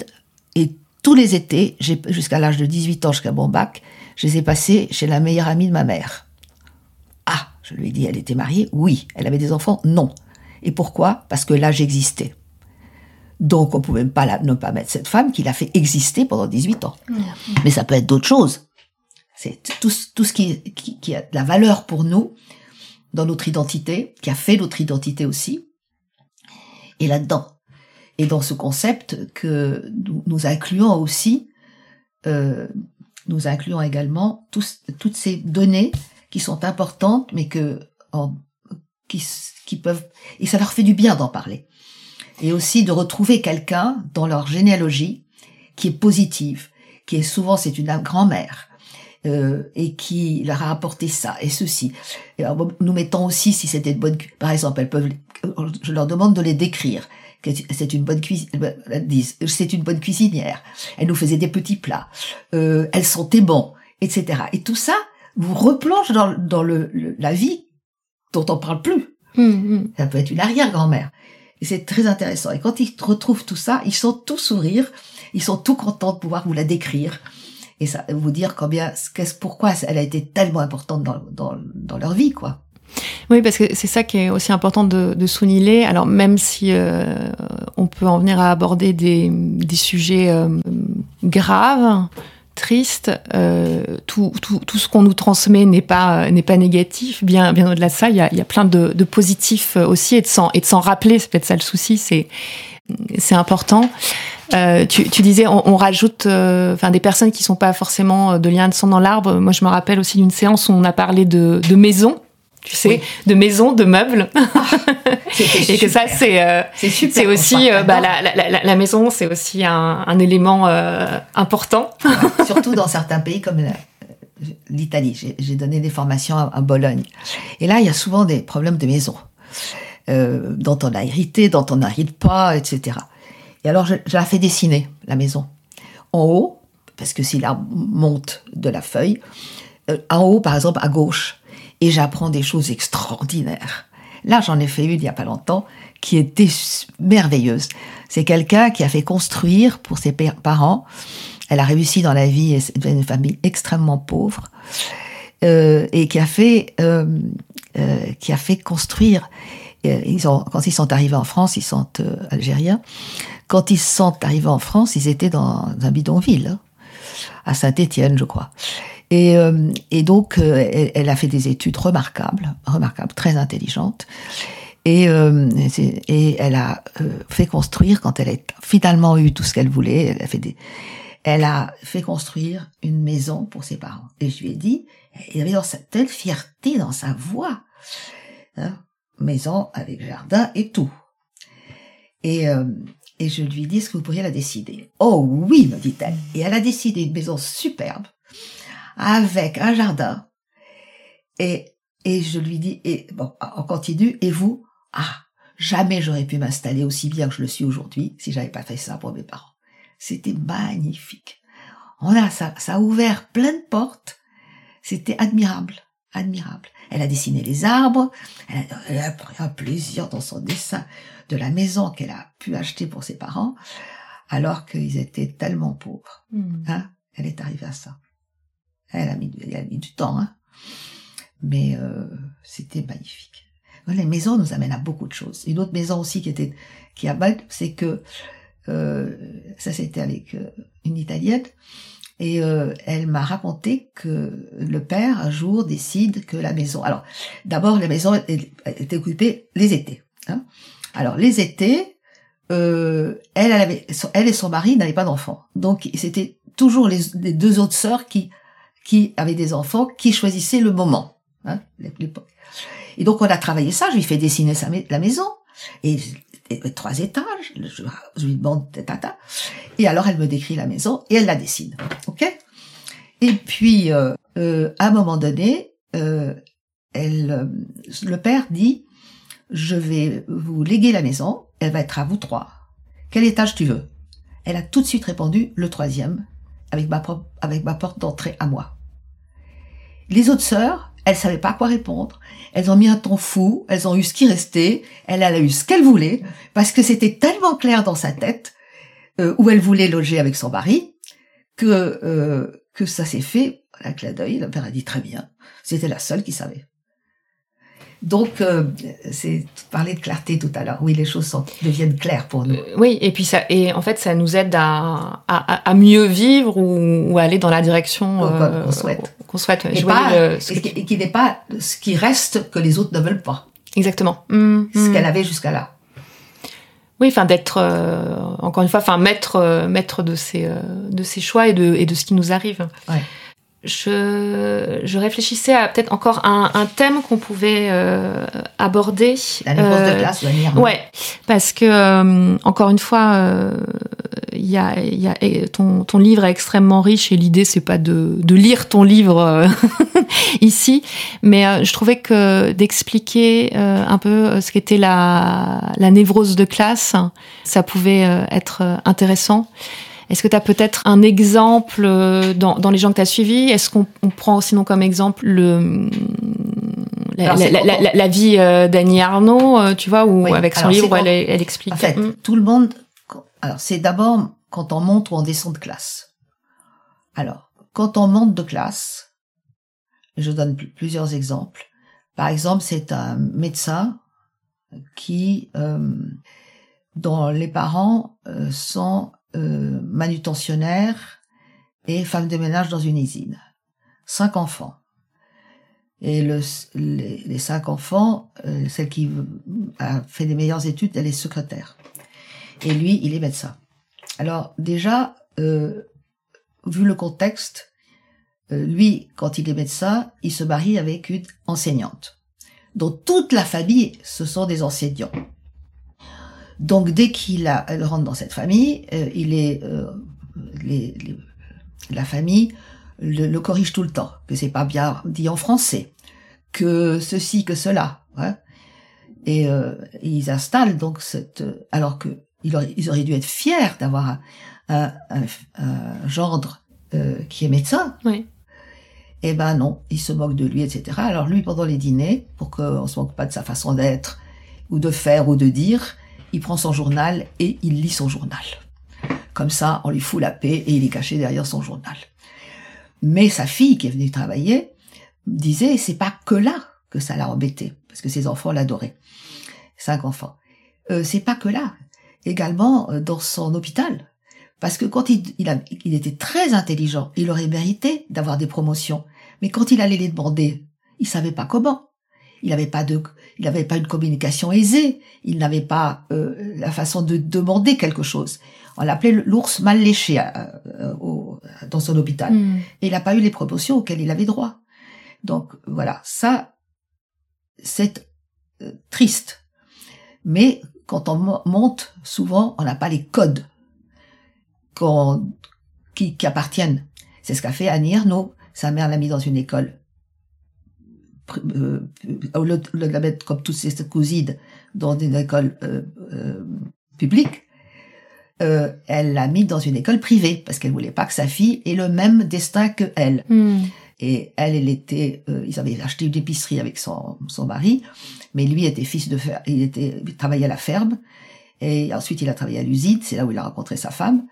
et tous les étés, jusqu'à l'âge de 18 ans, jusqu'à mon bac, je les ai passés chez la meilleure amie de ma mère. Ah, je lui ai dit, elle était mariée? Oui. Elle avait des enfants? Non. Et pourquoi? Parce que là, j'existais. Donc, on pouvait pas la- ne pas mettre cette femme qui l'a fait exister pendant 18 ans. Mais ça peut être d'autres choses. C'est tout, ce- tout ce qui, qui, qui a de la valeur pour nous, dans notre identité, qui a fait notre identité aussi, et là-dedans. Et dans ce concept que nous, incluons aussi, euh, nous incluons également tous- toutes ces données qui sont importantes, mais que en, qui, qui peuvent et ça leur fait du bien d'en parler. Et aussi de retrouver quelqu'un dans leur généalogie qui est positive, qui est souvent c'est une grand-mère euh, et qui leur a apporté ça et ceci. Nous mettons aussi si c'était une bonne, par exemple, elles peuvent, je leur demande de les décrire. C'est une bonne disent, c'est une bonne cuisinière. Elle nous faisait des petits plats. Euh, elles sentait bon, etc. Et tout ça vous replonge dans, dans le, la vie dont on parle plus. Mmh, Ça peut être une arrière-grand-mère. Et c'est très intéressant. Et quand ils retrouvent tout ça, ils sont tout sourire, ils sont tout contents de pouvoir vous la décrire et ça vous dire combien, qu'est-ce, pourquoi elle a été tellement importante dans, dans, dans leur vie, quoi. Oui, parce que c'est ça qui est aussi important de, de souligner. Alors même si euh, on peut en venir à aborder des, sujets euh, graves, tristes, euh, tout, ce qu'on nous transmet n'est pas n'est pas négatif. Bien au-delà de ça, il y a, plein de, positifs aussi et de s'en rappeler. C'est peut-être ça le souci. C'est c'est important. Euh, tu, disais, on, rajoute, des personnes qui sont pas forcément de lien de sang dans l'arbre. Moi, je me rappelle aussi d'une séance où on a parlé de, de maison tu sais, de maisons, de meubles. Ah, et que ça, c'est euh, c'est aussi euh, bah, la, la, la, maison, c'est aussi un, un élément euh, important. Surtout dans certains pays comme l'Italie. J'ai donné des formations à, à, Bologne. Et là, il y a souvent des problèmes de maison euh, dont on a hérité, dont on n'hérite pas, etc. Et alors, je, je la fais dessiner, la maison. En haut, parce que si la monte de la feuille, en haut, par exemple, à gauche, et j'apprends des choses extraordinaires. Là, j'en ai fait une il y a pas longtemps qui était merveilleuse. C'est quelqu'un qui a fait construire pour ses parents. Elle a réussi dans la vie, c'est une famille extrêmement pauvre euh, et qui a fait euh, euh, qui a fait construire. Euh, ils ont, quand ils sont arrivés en France, ils sont euh, algériens. Quand ils sont arrivés en France, ils étaient dans un bidonville hein, à Saint-Étienne, je crois. Et, euh, et donc, euh, elle, a fait des études remarquables, remarquables, très intelligentes. Et, euh, et elle a fait construire, quand elle a finalement eu tout ce qu'elle voulait, elle a fait des, elle a fait construire une maison pour ses parents. Et je lui ai dit, il y avait dans sa telle fierté dans sa voix, hein, maison avec jardin et tout. Et, euh, et je lui ai dit, est-ce que vous pourriez la décider? Oh oui, me dit-elle. Et elle a décidé une maison superbe, avec un jardin. Et, et je lui dis, et bon, on continue, et vous? Ah, jamais j'aurais pu m'installer aussi bien que je le suis aujourd'hui si j'avais pas fait ça pour mes parents. C'était magnifique. On a, ça, ça a ouvert plein de portes. C'était admirable, admirable. Elle a dessiné les arbres, elle a, pris un plaisir dans son dessin de la maison qu'elle a pu acheter pour ses parents, alors qu'ils étaient tellement pauvres. Mmh. Hein elle est arrivée à ça. Elle a mis, du temps, hein. mais euh, c'était magnifique. Les maisons nous amènent à beaucoup de choses. Une autre maison aussi qui était qui a mal, c'est que euh, ça c'était avec euh, une italienne et euh, elle m'a raconté que le père un jour décide que la maison. Alors d'abord la maison était occupée les étés. Hein. Alors les étés, euh, elle, elle, avait, elle et son mari n'avaient pas d'enfants, donc c'était toujours les, deux autres sœurs qui qui avaient des enfants, qui choisissaient le moment. Hein. Et donc on a travaillé ça, je lui fais dessiner sa, la maison, et, trois étages, je, je, lui demande tata, et alors elle me décrit la maison, et elle la dessine. ok? Et puis, euh, euh, à un moment donné, euh, elle, euh, le père dit, je vais vous léguer la maison, elle va être à vous trois. Quel étage tu veux? Elle a tout de suite répondu, le troisième avec ma, propre, avec ma porte d'entrée à moi. Les autres sœurs, elles savaient pas quoi répondre. Elles ont mis un ton fou, elles ont eu ce qui restait, elle, a eu ce qu'elle voulait, parce que c'était tellement clair dans sa tête euh, où elle voulait loger avec son mari, que, euh, que ça s'est fait à clin d'œil. Le père a dit très bien. C'était la seule qui savait. Donc, euh, c'est parler de clarté tout à l'heure. Oui, les choses sont, deviennent claires pour nous. Euh, oui, et puis ça, et en fait, ça nous aide à, à, à mieux vivre ou, ou, à aller dans la direction euh, qu'on souhaite. Qu'on souhaite. Et, pas, le, ce et qui, n'est pas ce qui reste que les autres ne veulent pas. Exactement. Mmh, ce mmh. qu'elle avait jusqu'à là. Oui, enfin d'être euh, encore une fois, enfin maître euh, maître de ses de ses choix et de et de ce qui nous arrive. Ouais. Je, je réfléchissais à peut-être encore un, un thème qu'on pouvait euh, aborder. La névrose Euh, de classe, venir. Ouais, parce que euh, encore une fois, euh, il y a, y a, ton, ton livre est extrêmement riche et l'idée c'est pas de, de lire ton livre euh, ici, mais euh, je trouvais que d'expliquer euh, un peu euh, ce qu'était la, la névrose de classe, ça pouvait euh, être euh, intéressant. Est-ce que tu as peut-être un exemple euh, dans, dans les gens que tu as suivis? Est-ce qu'on on prend sinon comme exemple le, la, Alors, la, la, la- vie euh, d'Annie Arnaud, euh, tu vois, où Oui, avec son alors, livre, elle, elle explique. En fait, Mm. tout le monde. Alors, c'est d'abord quand on monte ou on descend de classe. Alors, quand on monte de classe, je donne pl- plusieurs exemples. Par exemple, c'est un médecin qui, euh, dont les parents euh, sont euh, manutentionnaires et femmes de ménage dans une usine. Cinq enfants. Et le, les, les cinq enfants, euh, celle qui a fait les meilleures études, elle est secrétaire. Et lui, il est médecin. Alors déjà, euh, vu le contexte, euh, lui, quand il est médecin, il se marie avec une enseignante. Donc toute la famille, ce sont des enseignants. Donc dès qu'il a, elle rentre dans cette famille, euh, il est euh, les, les- la famille le, le corrige tout le temps, que c'est pas bien dit en français, que ceci, que cela. hein. Et euh, ils installent donc cette, alors que ils auraient, ils auraient dû être fiers d'avoir un, un, un- un gendre euh, qui est médecin. Oui. Eh ben non, ils se moquent de lui, etc. Alors lui, pendant les dîners, pour qu'on se moque pas de sa façon d'être, ou de faire, ou de dire, il prend son journal et il lit son journal. Comme ça, on lui fout la paix et il est caché derrière son journal. Mais sa fille, qui est venue travailler, disait, c'est pas que là que ça l'a embêté, parce que ses enfants l'adoraient. Cinq enfants. Euh, c'est pas que là. Également euh, dans son hôpital. Parce que quand il, il, a- il était très intelligent, il aurait mérité d'avoir des promotions. Mais quand il allait les demander, il savait pas comment. Il n'avait pas de, il n'avait pas une communication aisée. Il n'avait pas euh, la façon de demander quelque chose. On l'appelait l'ours mal léché euh, euh, au- dans son hôpital. Mm. Et il n'a pas eu les promotions auxquelles il avait droit. Donc voilà, ça, c'est euh, triste. Mais quand on mo- monte, souvent, on n'a pas les codes qui, qui appartiennent. C'est ce qu'a fait Annie Ernaux. Sa mère l'a mis dans une école. Euh, au lieu de la mettre comme toutes ses cousines dans une école euh, euh, publique, euh, elle l'a mis dans une école privée parce qu'elle voulait pas que sa fille ait le même destin que elle. Mm. Et elle, elle était, euh, ils avaient acheté une épicerie avec son, son mari, mais lui était fils de fer, il était, il travaillait à la ferme, et ensuite il a travaillé à l'usine, c'est là où il a rencontré sa femme,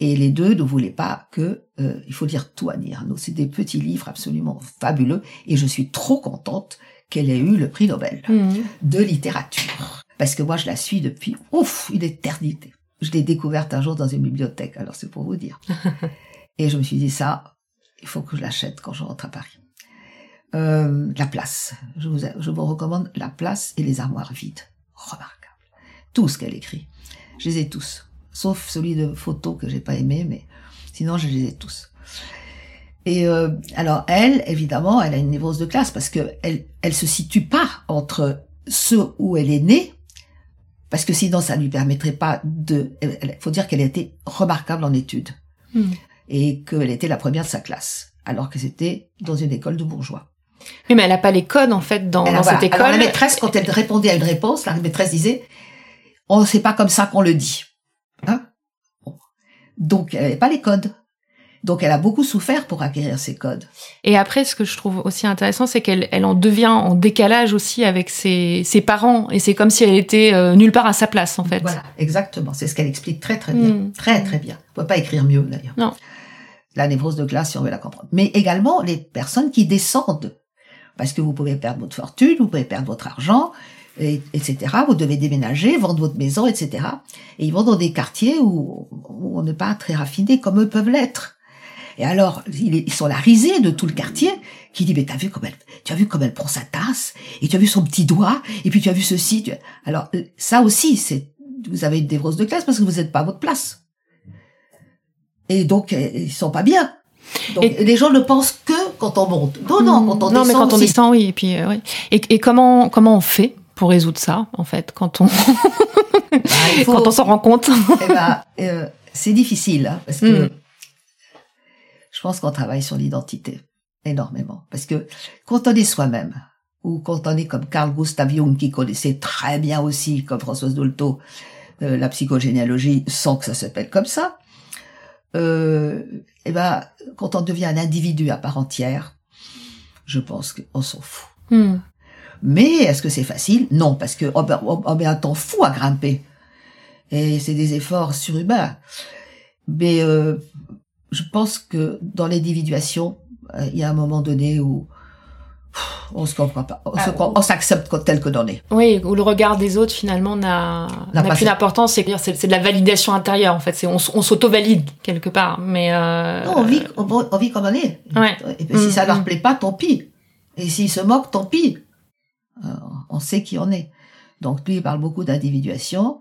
et les deux ne voulaient pas que, euh, il faut lire tout Annie Arnaud, c'est des petits livres absolument fabuleux, et je suis trop contente qu'elle ait eu le prix Nobel Mm. de littérature. Parce que moi, je la suis depuis, ouf, une éternité. Je l'ai découverte un jour dans une bibliothèque, alors c'est pour vous dire. Et je me suis dit, ça, il faut que je l'achète quand je rentre à Paris. Euh, la place. Je vous, je vous recommande La place et les armoires vides. Remarquable. Tout ce qu'elle écrit. Je les ai tous. Sauf celui de photos que j'ai pas aimé, mais sinon, je les ai tous. Et euh, alors elle, évidemment, elle a une névrose de classe parce que elle, elle se situe pas entre ceux où elle est née, parce que sinon ça lui permettrait pas de. Il faut dire qu'elle a été remarquable en études Mm. et qu'elle était la première de sa classe, alors que c'était dans une école de bourgeois. Oui, mais elle n'a pas les codes en fait dans, Alors, dans voilà. cette école. Alors, la maîtresse, quand elle répondait à une réponse, la maîtresse disait "Oh, c'est pas comme ça qu'on le dit." Hein? Bon. Donc elle n'avait pas les codes. Donc elle a beaucoup souffert pour acquérir ces codes. Et après, ce que je trouve aussi intéressant, c'est qu'elle elle en devient en décalage aussi avec ses, ses parents. Et c'est comme si elle était euh, nulle part à sa place, en fait. Voilà, exactement. C'est ce qu'elle explique très très bien. Mm. Très très bien. On peut pas écrire mieux d'ailleurs. Non. La névrose de classe, si on veut la comprendre. Mais également les personnes qui descendent. Parce que vous pouvez perdre votre fortune, vous pouvez perdre votre argent, et- etc. Vous devez déménager, vendre votre maison, etc. Et ils vont dans des quartiers où, où on n'est pas très raffiné comme eux peuvent l'être. Et alors, ils sont la risée de tout le quartier qui dit, mais t'as vu comme elle, tu as vu comme elle prend sa tasse, et tu as vu son petit doigt, et puis tu as vu ceci. tu Alors, euh, ça aussi, c'est, vous avez une névrose de classe parce que vous n'êtes pas à votre place. Et donc, euh, ils sont pas bien. Donc, les gens ne pensent que quand on monte. Non, non, quand on non, descend mais quand on descend, oui. Et puis, euh, oui. Et, et comment comment on fait pour résoudre ça, en fait, quand on Bah, faut- quand on s'en rend compte Eh ben, euh, c'est difficile, hein, parce que Mm. je pense qu'on travaille sur l'identité énormément. Parce que quand on est soi-même, ou quand on est comme Carl Gustav Jung, qui connaissait très bien aussi, comme Françoise Dolto, euh, la psychogénéalogie, sans que ça s'appelle comme ça, euh, eh ben, quand on devient un individu à part entière, je pense qu'on s'en fout. Hmm. Mais est-ce que c'est facile? Non, parce que on, met- on met un temps fou à grimper. Et c'est des efforts surhumains. Mais euh, je pense que dans l'individuation, euh, il y a un moment donné où on se comprend pas, on Ah, s'accepte tel que l'on est. Oui, où le regard des autres finalement n'a N'a plus d'importance. C'est c'est c'est de la validation intérieure en fait. C'est on, on s'auto-valide quelque part. Mais euh, Non, on vit, on, on vit comme on est. Ouais. Et puis si Mm, ça leur mm. plaît pas, tant pis. Et s'ils se moquent, tant pis. Euh, on sait qui on est. Donc lui, il parle beaucoup d'individuation,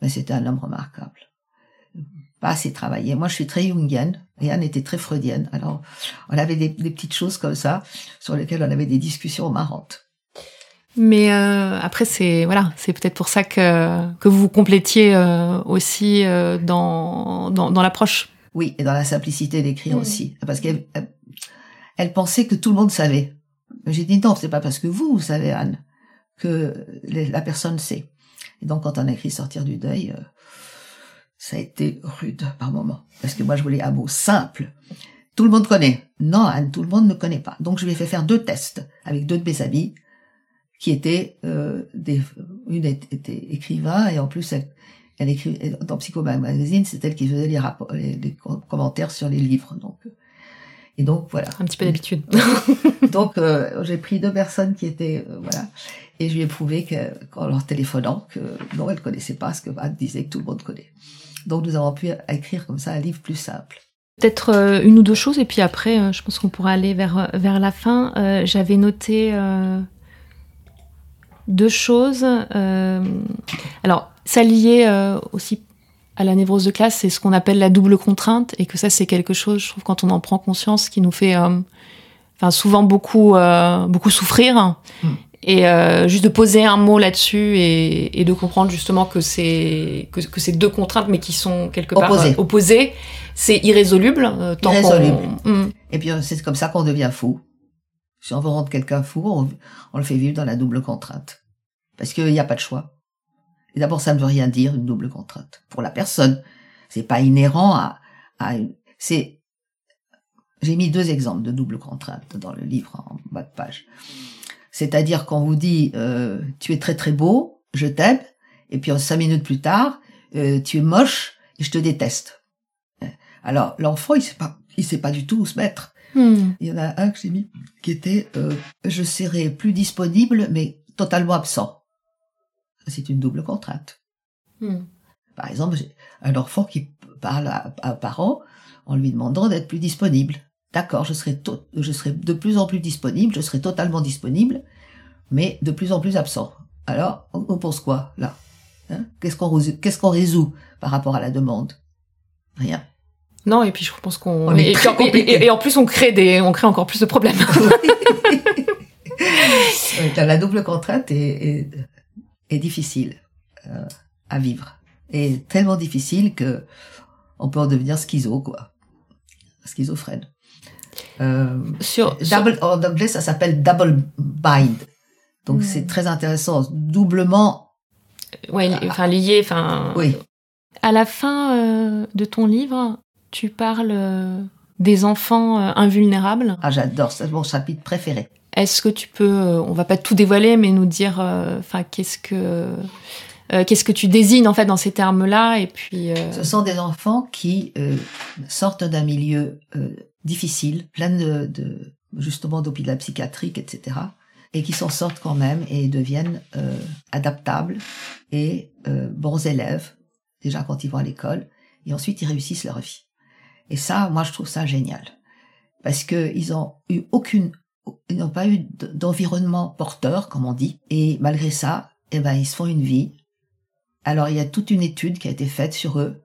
mais c'était un homme remarquable. Pas assez travaillé. Moi, je suis très jungienne, et Anne était très freudienne. Alors, on avait des, des petites choses comme ça, sur lesquelles on avait des discussions marrantes. Mais euh, après, c'est voilà, c'est peut-être pour ça que que vous vous complétiez euh, aussi euh, dans dans, dans l'approche. Oui, et dans la simplicité d'écrire Mm. aussi. Parce qu'elle elle, elle pensait que tout le monde savait. J'ai dit non, c'est pas parce que vous, vous savez, Anne, que la personne sait. Et donc, quand on a écrit Sortir du deuil, euh, ça a été rude par moment. Parce que moi, je voulais un mot simple. Tout le monde connaît. Non, Anne, tout le monde ne connaît pas. Donc, je lui ai fait faire deux tests avec deux de mes amis qui étaient euh, des... Une était écrivain et en plus, elle, écrit dans Psycho Magazine, c'est elle qui faisait les, rapports, les, les com- commentaires sur les livres. Donc, euh, et donc voilà. Un petit peu d'habitude. Donc euh, j'ai pris deux personnes qui étaient euh, voilà et je lui ai prouvé que qu'en leur téléphonant que non elle connaissait pas ce que Anne disait que tout le monde connaît. Donc nous avons pu écrire comme ça un livre plus simple. Peut-être euh, une ou deux choses et puis après, je pense qu'on pourra aller vers vers la fin. Euh, J'avais noté deux choses. Alors, ça euh, aussi à la névrose de classe, c'est ce qu'on appelle la double contrainte et que ça, c'est quelque chose, je trouve, quand on en prend conscience, qui nous fait, euh, enfin, souvent beaucoup, euh, beaucoup souffrir. Mm. Et euh, juste de poser un mot là-dessus et, et de comprendre justement que c'est que, que c'est deux contraintes, mais qui sont quelque part Opposées. opposées, c'est irrésoluble. euh, tant qu'on- Irrésoluble. Mm. Et puis euh, c'est comme ça qu'on devient fou. Si on veut rendre quelqu'un fou, on, on le fait vivre dans la double contrainte. Parce qu'il n'y a pas de choix. Et d'abord, ça ne veut rien dire, une double contrainte. Pour la personne, c'est pas inhérent à, à une- c'est, j'ai mis deux exemples de double contrainte dans le livre en bas de page. C'est-à-dire qu'on vous dit, euh, tu es très très beau, je t'aime, et puis en cinq minutes plus tard, euh, tu es moche et je te déteste. Alors l'enfant, il sait pas, il sait pas du tout où se mettre. Mm. Il y en a un que j'ai mis qui était euh, je serai plus disponible mais totalement absent. C'est une double contrainte. Mm. Par exemple, un enfant qui parle à, un parent en lui demandant d'être plus disponible. D'accord, je serai je serai de plus en plus disponible, je serai totalement disponible, mais de plus en plus absent. Alors, on, pense quoi là? Hein? Qu'est-ce qu'on résout, qu'est-ce qu'on résout par rapport à la demande? Rien. Non, et puis je pense qu'on et, et- compliqué. et- et en plus on crée des on crée encore plus de problèmes. La double contrainte est, est, difficile euh, à vivre. Et tellement difficile que on peut en devenir schizo, quoi. Schizophrène. Euh, sur, sur- double, en anglais, ça s'appelle double bind. Donc c'est très intéressant. Doublement, ouais, li- enfin lié, enfin. oui. À la fin euh, de ton livre, tu parles euh, des enfants euh, invulnérables. Ah, j'adore. C'est mon chapitre préféré. Est-ce que tu peux, euh, on va pas tout dévoiler, mais nous dire, euh, enfin, qu'est-ce que euh, qu'est-ce que tu désignes en fait dans ces termes-là et puis. euh, Ce sont des enfants qui euh, sortent d'un milieu euh, difficile, plein de, de justement d'hôpital psychiatrique, etc., et qui s'en sortent quand même et deviennent adaptables et bons élèves déjà quand ils vont à l'école, et ensuite ils réussissent leur vie. Et ça, moi, je trouve ça génial parce que ils ont eu aucune, ils n'ont pas eu d'environnement porteur, comme on dit, et malgré ça, eh ben, ils se font une vie. Alors, il y a toute une étude qui a été faite sur eux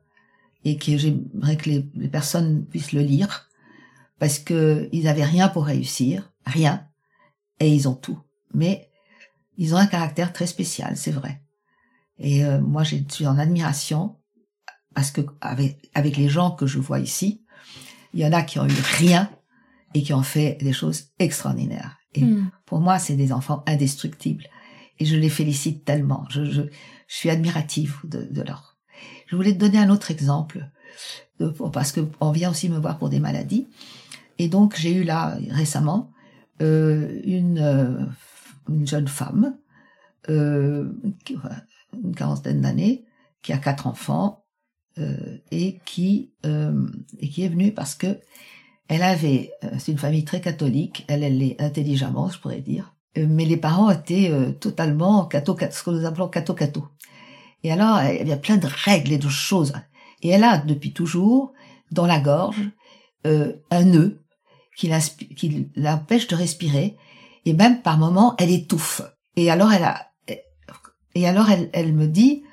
et que j'aimerais que les, personnes puissent le lire parce que ils avaient rien pour réussir, rien, et ils ont tout. Mais ils ont un caractère très spécial, c'est vrai. Et euh, moi, je suis en admiration parce que avec les gens que je vois ici, il y en a qui ont eu rien et qui ont fait des choses extraordinaires. Et Hmm. pour moi, c'est des enfants indestructibles. Et je les félicite tellement. Je, je, je suis admirative de, de leur. Je voulais te donner un autre exemple, de- parce que on vient aussi me voir pour des maladies. Et donc, j'ai eu là, récemment, euh, une, euh, une jeune femme, euh, une quarantaine d'années, qui a quatre enfants, euh, et qui euh, et qui est venue parce que elle avait, euh, c'est une famille très catholique, elle, elle est intelligemment, je pourrais dire, Euh, mais les parents étaient euh, totalement catho, ce que nous appelons catho-catho. Et alors, il y a plein de règles et de choses. Et elle a, depuis toujours, dans la gorge, euh, un nœud qui l'empêche de respirer, et même par moments, elle étouffe. Et alors, elle a, et alors, elle, elle me dit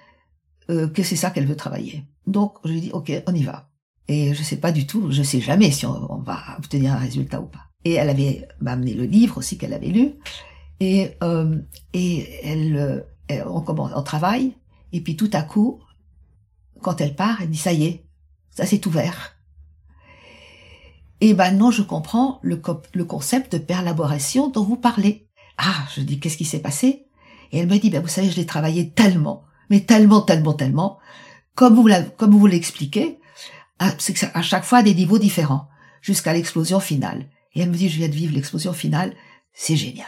euh, que c'est ça qu'elle veut travailler. Donc, je lui dis, ok, on y va. Et je sais pas du tout, je sais jamais si on, va obtenir un résultat ou pas. Et elle avait m'a amené le livre aussi qu'elle avait lu. Et, euh, et elle, euh, on commence, on travaille. Et puis tout à coup, quand elle part, elle dit, ça y est, ça s'est ouvert. Et maintenant, je comprends le, le concept de perlaboration dont vous parlez. Ah, je dis, qu'est-ce qui s'est passé? Et elle me dit, ben, vous savez, je l'ai travaillé tellement, mais tellement, tellement, tellement, comme vous, comme vous l'expliquez, ça- à chaque fois des niveaux différents, jusqu'à l'explosion finale. Et elle me dit, je viens de vivre l'explosion finale, c'est génial.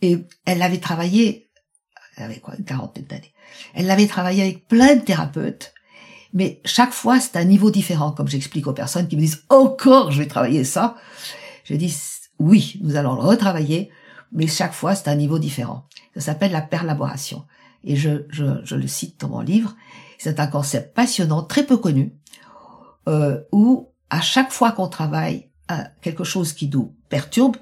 Et elle l'avait travaillé, elle avait quoi, une quarantaine d'années. Elle l'avait travaillé avec plein de thérapeutes, mais chaque fois c'est un niveau différent, comme j'explique aux personnes qui me disent, encore je vais travailler ça. Je dis, oui, nous allons le retravailler, mais chaque fois c'est un niveau différent. Ça s'appelle la perlaboration. Et je, je, je le cite dans mon livre. C'est un concept passionnant, très peu connu, euh, où à chaque fois qu'on travaille à quelque chose qui nous perturbe,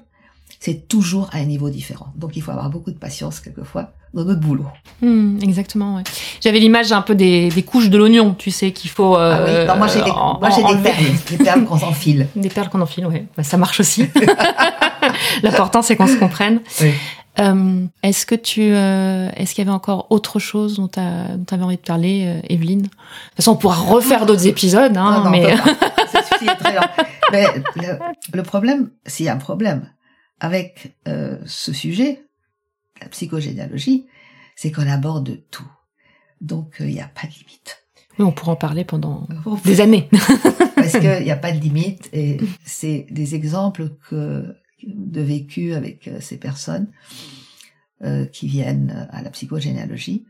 c'est toujours à un niveau différent. Donc il faut avoir beaucoup de patience quelquefois dans notre boulot. Hmm, exactement, ouais. J'avais l'image un peu des, des couches de l'oignon, tu sais, qu'il faut. euh, ah oui, non, moi j'ai des, en- moi, j'ai des perles, des perles qu'on s'enfile. Des perles qu'on enfile, ouais. Bah, ça marche aussi. L'important, c'est qu'on se comprenne. Oui. Euh, est-ce que tu, euh, est-ce qu'il y avait encore autre chose dont tu avais envie de parler, euh, Evelyne? De toute façon, on pourra refaire d'autres épisodes, hein, Non, non, on mais très long. Le, le problème, s'il y a un problème avec euh, ce sujet, la psychogénéalogie, c'est qu'on aborde tout. Donc euh, il n'y a pas de limite. Oui, on pourra en parler pendant des années. parce qu'il n'y a pas de limite et c'est des exemples que de vécu avec euh, ces personnes euh, qui viennent à la psychogénéalogie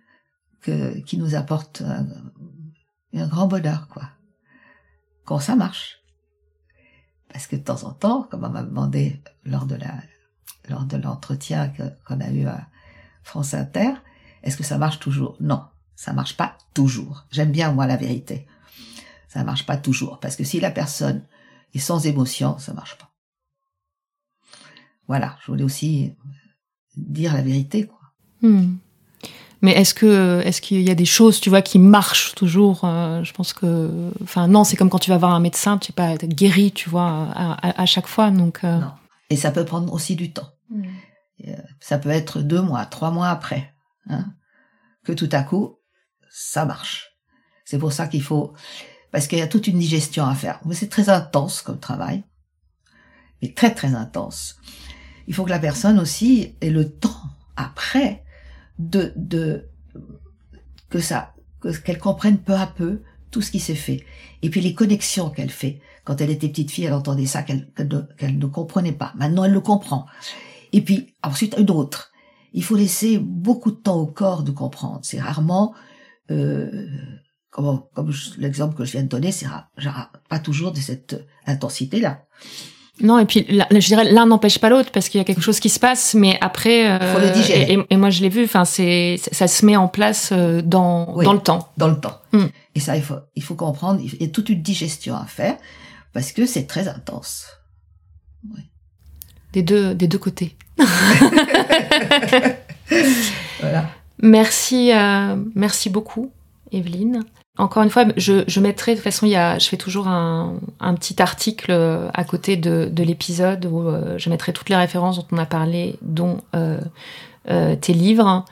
que qui nous apportent un, grand bonheur quoi. Quand ça marche. Parce que de temps en temps comme on m'a demandé lors de la lors de l'entretien qu'on a eu à France Inter est-ce que ça marche toujours? Non ça marche pas toujours. J'aime bien moi la vérité. Ça marche pas toujours. Parce que si la personne est sans émotion, ça marche pas. Voilà, je voulais aussi dire la vérité quoi. Hmm. Mais est-ce que, est-ce qu'il y a des choses, tu vois, qui marchent toujours euh, Je pense que, enfin, non, c'est comme quand tu vas voir un médecin, tu sais pas être guéri, tu vois, à, à- à chaque fois. Donc, euh, Non. Et ça peut prendre aussi du temps. Hmm. Euh, Ça peut être deux mois, trois mois après, hein, que tout à coup, ça marche. C'est pour ça qu'il faut, parce qu'il y a toute une digestion à faire. Mais c'est très intense comme travail, mais très très intense. Il faut que la personne aussi ait le temps après de de que ça que- qu'elle comprenne peu à peu tout ce qui s'est fait et puis les connexions qu'elle fait. Quand elle était petite fille, elle entendait ça qu'elle qu'elle ne, comprenait pas. Maintenant, elle le comprend. Et puis ensuite une autre. Il faut laisser beaucoup de temps au corps de comprendre. C'est rarement euh, comme, comme l'exemple que je viens de donner, c'est pas toujours de cette intensité-là. Non, et puis là, je dirais l'un n'empêche pas l'autre parce qu'il y a quelque chose qui se passe, mais après, euh, Faut le digérer. Et, moi je l'ai vu. Enfin, c'est ça se met en place euh, dans Oui. dans le temps. dans le temps. Mm. Et ça, il faut, il faut comprendre, il y a toute une digestion à faire parce que c'est très intense. Des deux des deux côtés. Voilà. Merci, euh, merci beaucoup. Evelyne. Encore une fois, je, je mettrai, de toute façon, il y a, je fais toujours un, un petit article à côté de, de l'épisode où euh, je mettrai toutes les références dont on a parlé, dont euh, euh, tes livres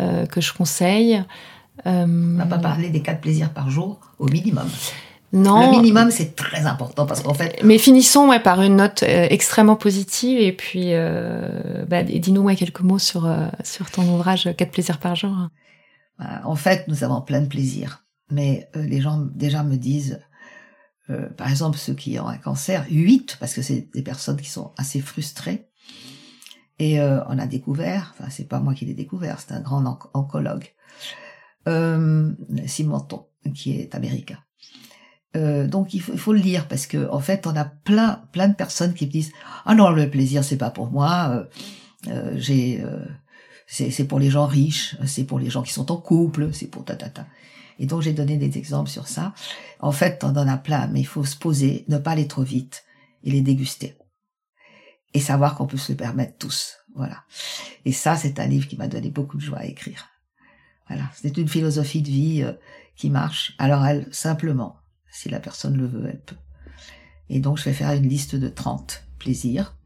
euh, que je conseille. On n'a pas parlé des quatre plaisirs par jour au minimum. Non. Le minimum, c'est très important parce qu'en fait. Mais finissons ouais, par une note euh, extrêmement positive et puis euh, bah, dis-nous ouais, quelques mots sur, euh, sur ton ouvrage Quatre plaisirs par jour. Bah, en fait, nous avons plein de plaisirs. Mais euh, les gens déjà me disent, euh, par exemple, ceux qui ont un cancer, 8, parce que c'est des personnes qui sont assez frustrées. Et euh, on a découvert, enfin c'est pas moi qui l'ai découvert, c'est un grand onc- oncologue, euh, Simonton, qui est américain. Euh, donc il faut, il faut le lire parce que en fait on a plein plein de personnes qui me disent ah non le plaisir c'est pas pour moi euh, euh, j'ai c'est c'est pour les gens riches c'est pour les gens qui sont en couple c'est pour ta ta ta et donc j'ai donné des exemples sur ça en fait on en a plein mais il faut se poser ne pas aller trop vite et les déguster et savoir qu'on peut se le permettre tous voilà et ça c'est un livre qui m'a donné beaucoup de joie à écrire voilà c'est une philosophie de vie euh, qui marche alors elle simplement si la personne le veut, elle peut. Et donc, je vais faire une liste de 30 plaisirs.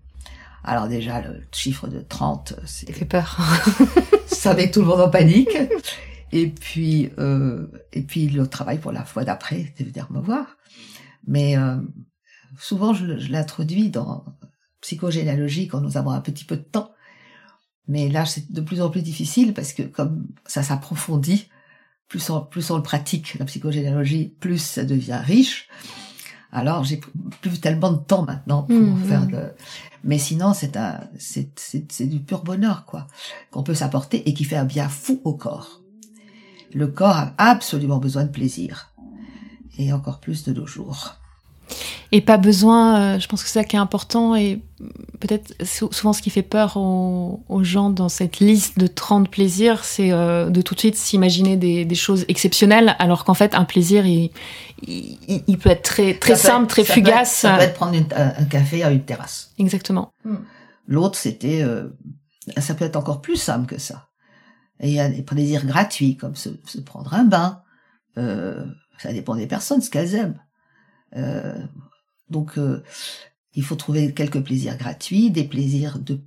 Alors déjà, le chiffre de 30, c'est, Ça fait peur. ça met tout le monde en panique. Et puis, euh, et puis le travail pour la fois d'après, de venir me voir. Mais euh, souvent, je, je l'introduis dans psychogénéalogie quand nous avons un petit peu de temps. Mais là, c'est de plus en plus difficile parce que comme ça s'approfondit, plus on, plus on le pratique, la psychogénéalogie, plus ça devient riche. Alors, j'ai plus tellement de temps maintenant pour Mhm. faire de... Mais sinon, c'est un, c'est, c'est, c'est du pur bonheur, quoi, qu'on peut s'apporter et qui fait un bien fou au corps. Le corps a absolument besoin de plaisir. Et encore plus de nos jours. Et pas besoin, euh, je pense que c'est ça qui est important et peut-être sou- souvent ce qui fait peur aux, aux gens dans cette liste de 30 plaisirs, c'est euh, de tout de suite s'imaginer des, des choses exceptionnelles, alors qu'en fait un plaisir, il, il, il peut être très, très Ça simple, être- très ça peut être- fugace. ça peut être prendre une- un café à une terrasse. Exactement. L'autre, c'était, euh, ça peut être encore plus simple que ça. Et il y a des plaisirs gratuits, comme se, se prendre un bain. Euh, ça dépend des personnes, ce qu'elles aiment. Euh, donc, euh, il faut trouver quelques plaisirs gratuits, des plaisirs de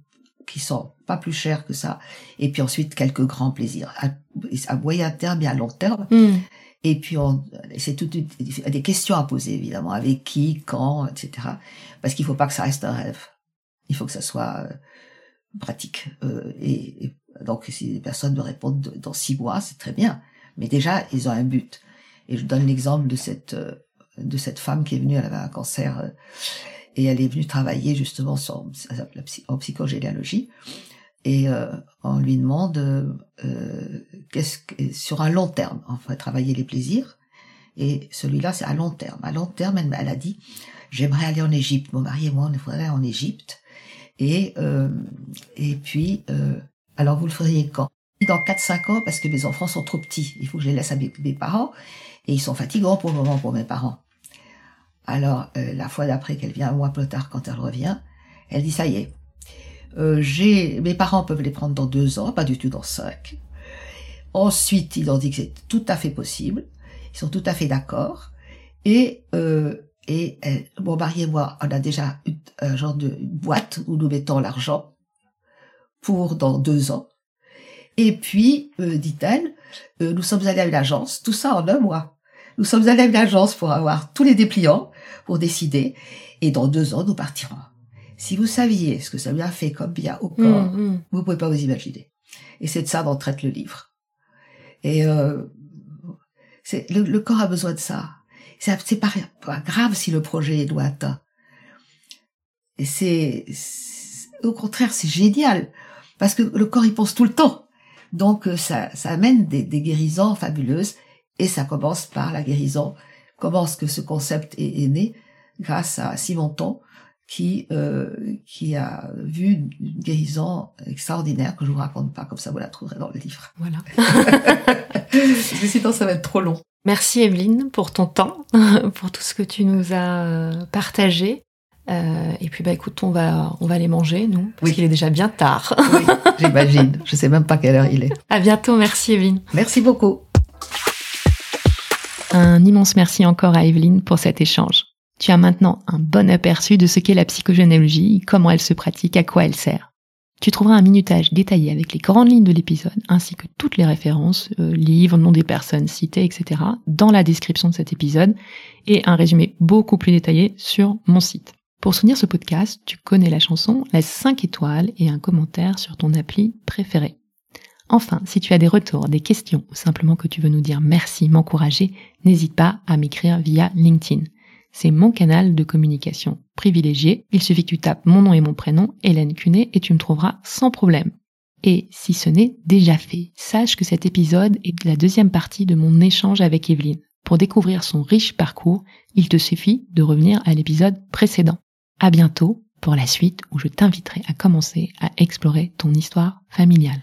qui sont pas plus chers que ça, et puis ensuite quelques grands plaisirs à, à moyen terme et à long terme. Hmm. Et puis, c'est toutes des questions à poser, évidemment. Avec qui, quand, etc. Parce qu'il faut pas que ça reste un rêve. Il faut que ça soit euh, pratique. Euh, et, et donc, si les personnes me répondent de- dans six mois, c'est très bien. Mais déjà, ils ont un but. Et je donne l'exemple de cette euh, de cette femme qui est venue, elle avait un cancer, euh, et elle est venue travailler justement sur, en psychogénéalogie. Et euh, on lui demande euh, qu'est-ce que, sur un long terme, on va travailler les plaisirs. Et celui-là, c'est à long terme. À long terme, elle, elle a dit, j'aimerais aller en Égypte. Mon mari et moi, on voudrait aller en Égypte. Et euh, et puis, euh, alors vous le feriez quand? Dans 4-5 ans, parce que mes enfants sont trop petits. Il faut que je les laisse à mes, parents. Et ils sont fatigants pour le moment pour mes parents. Alors, euh, la fois d'après qu'elle vient, un mois plus tard, quand elle revient, elle dit, ça y est, euh, j'ai, mes parents peuvent les prendre dans deux ans, pas du tout dans cinq. Ensuite, ils ont dit que c'est tout à fait possible. Ils sont tout à fait d'accord. Et, euh, et elle- mon mari et moi, on a déjà un genre de une boîte où nous mettons l'argent pour dans deux ans. Et puis, euh, dit-elle, euh, nous sommes allés à une agence, tout ça en un mois. Nous sommes allés à une agence pour avoir tous les dépliants, pour décider. Et dans deux ans, nous partirons. Si vous saviez ce que ça lui a fait comme bien au corps, Hmm, hmm. vous pouvez pas vous imaginer. Et c'est de ça dont traite le livre. Et euh, c'est le, le corps a besoin de ça. C'est pas, pas grave si le projet est lointain. Et c'est- au contraire c'est génial parce que le corps y pense tout le temps. Donc euh, ça ça amène des, des guérisons fabuleuses et ça commence par la guérison. Comment est-ce que ce concept est, est né? Grâce à Simonton qui euh, qui a vu une guérison extraordinaire que je vous raconte pas comme ça vous la trouverez dans le livre. Voilà. Parce que sinon ça va être trop long. Merci Evelyne pour ton temps, pour tout ce que tu nous as euh, partagé. Euh, et puis bah écoute, on va on va aller manger nous parce Oui. qu'il est déjà bien tard. Oui, j'imagine. Je sais même pas quelle heure il est. à bientôt, merci Evelyne. Merci beaucoup. Un immense merci encore à Evelyne pour cet échange. Tu as maintenant un bon aperçu de ce qu'est la psychogénéalogie, comment elle se pratique, à quoi elle sert. Tu trouveras un minutage détaillé avec les grandes lignes de l'épisode, ainsi que toutes les références, euh, livres, noms des personnes citées, etc., dans la description de cet épisode, et un résumé beaucoup plus détaillé sur mon site. Pour soutenir ce podcast, tu connais la chanson, laisse 5 étoiles et un commentaire sur ton appli préféré. Enfin, si tu as des retours, des questions ou simplement que tu veux nous dire merci, m'encourager, n'hésite pas à m'écrire via LinkedIn. C'est mon canal de communication privilégié. Il suffit que tu tapes mon nom et mon prénom, Hélène Cunet, et tu me trouveras sans problème. Et si ce n'est déjà fait, sache que cet épisode est la deuxième partie de mon échange avec Evelyne. Pour découvrir son riche parcours, il te suffit de revenir à l'épisode précédent. À bientôt pour la suite où je t'inviterai à commencer à explorer ton histoire familiale.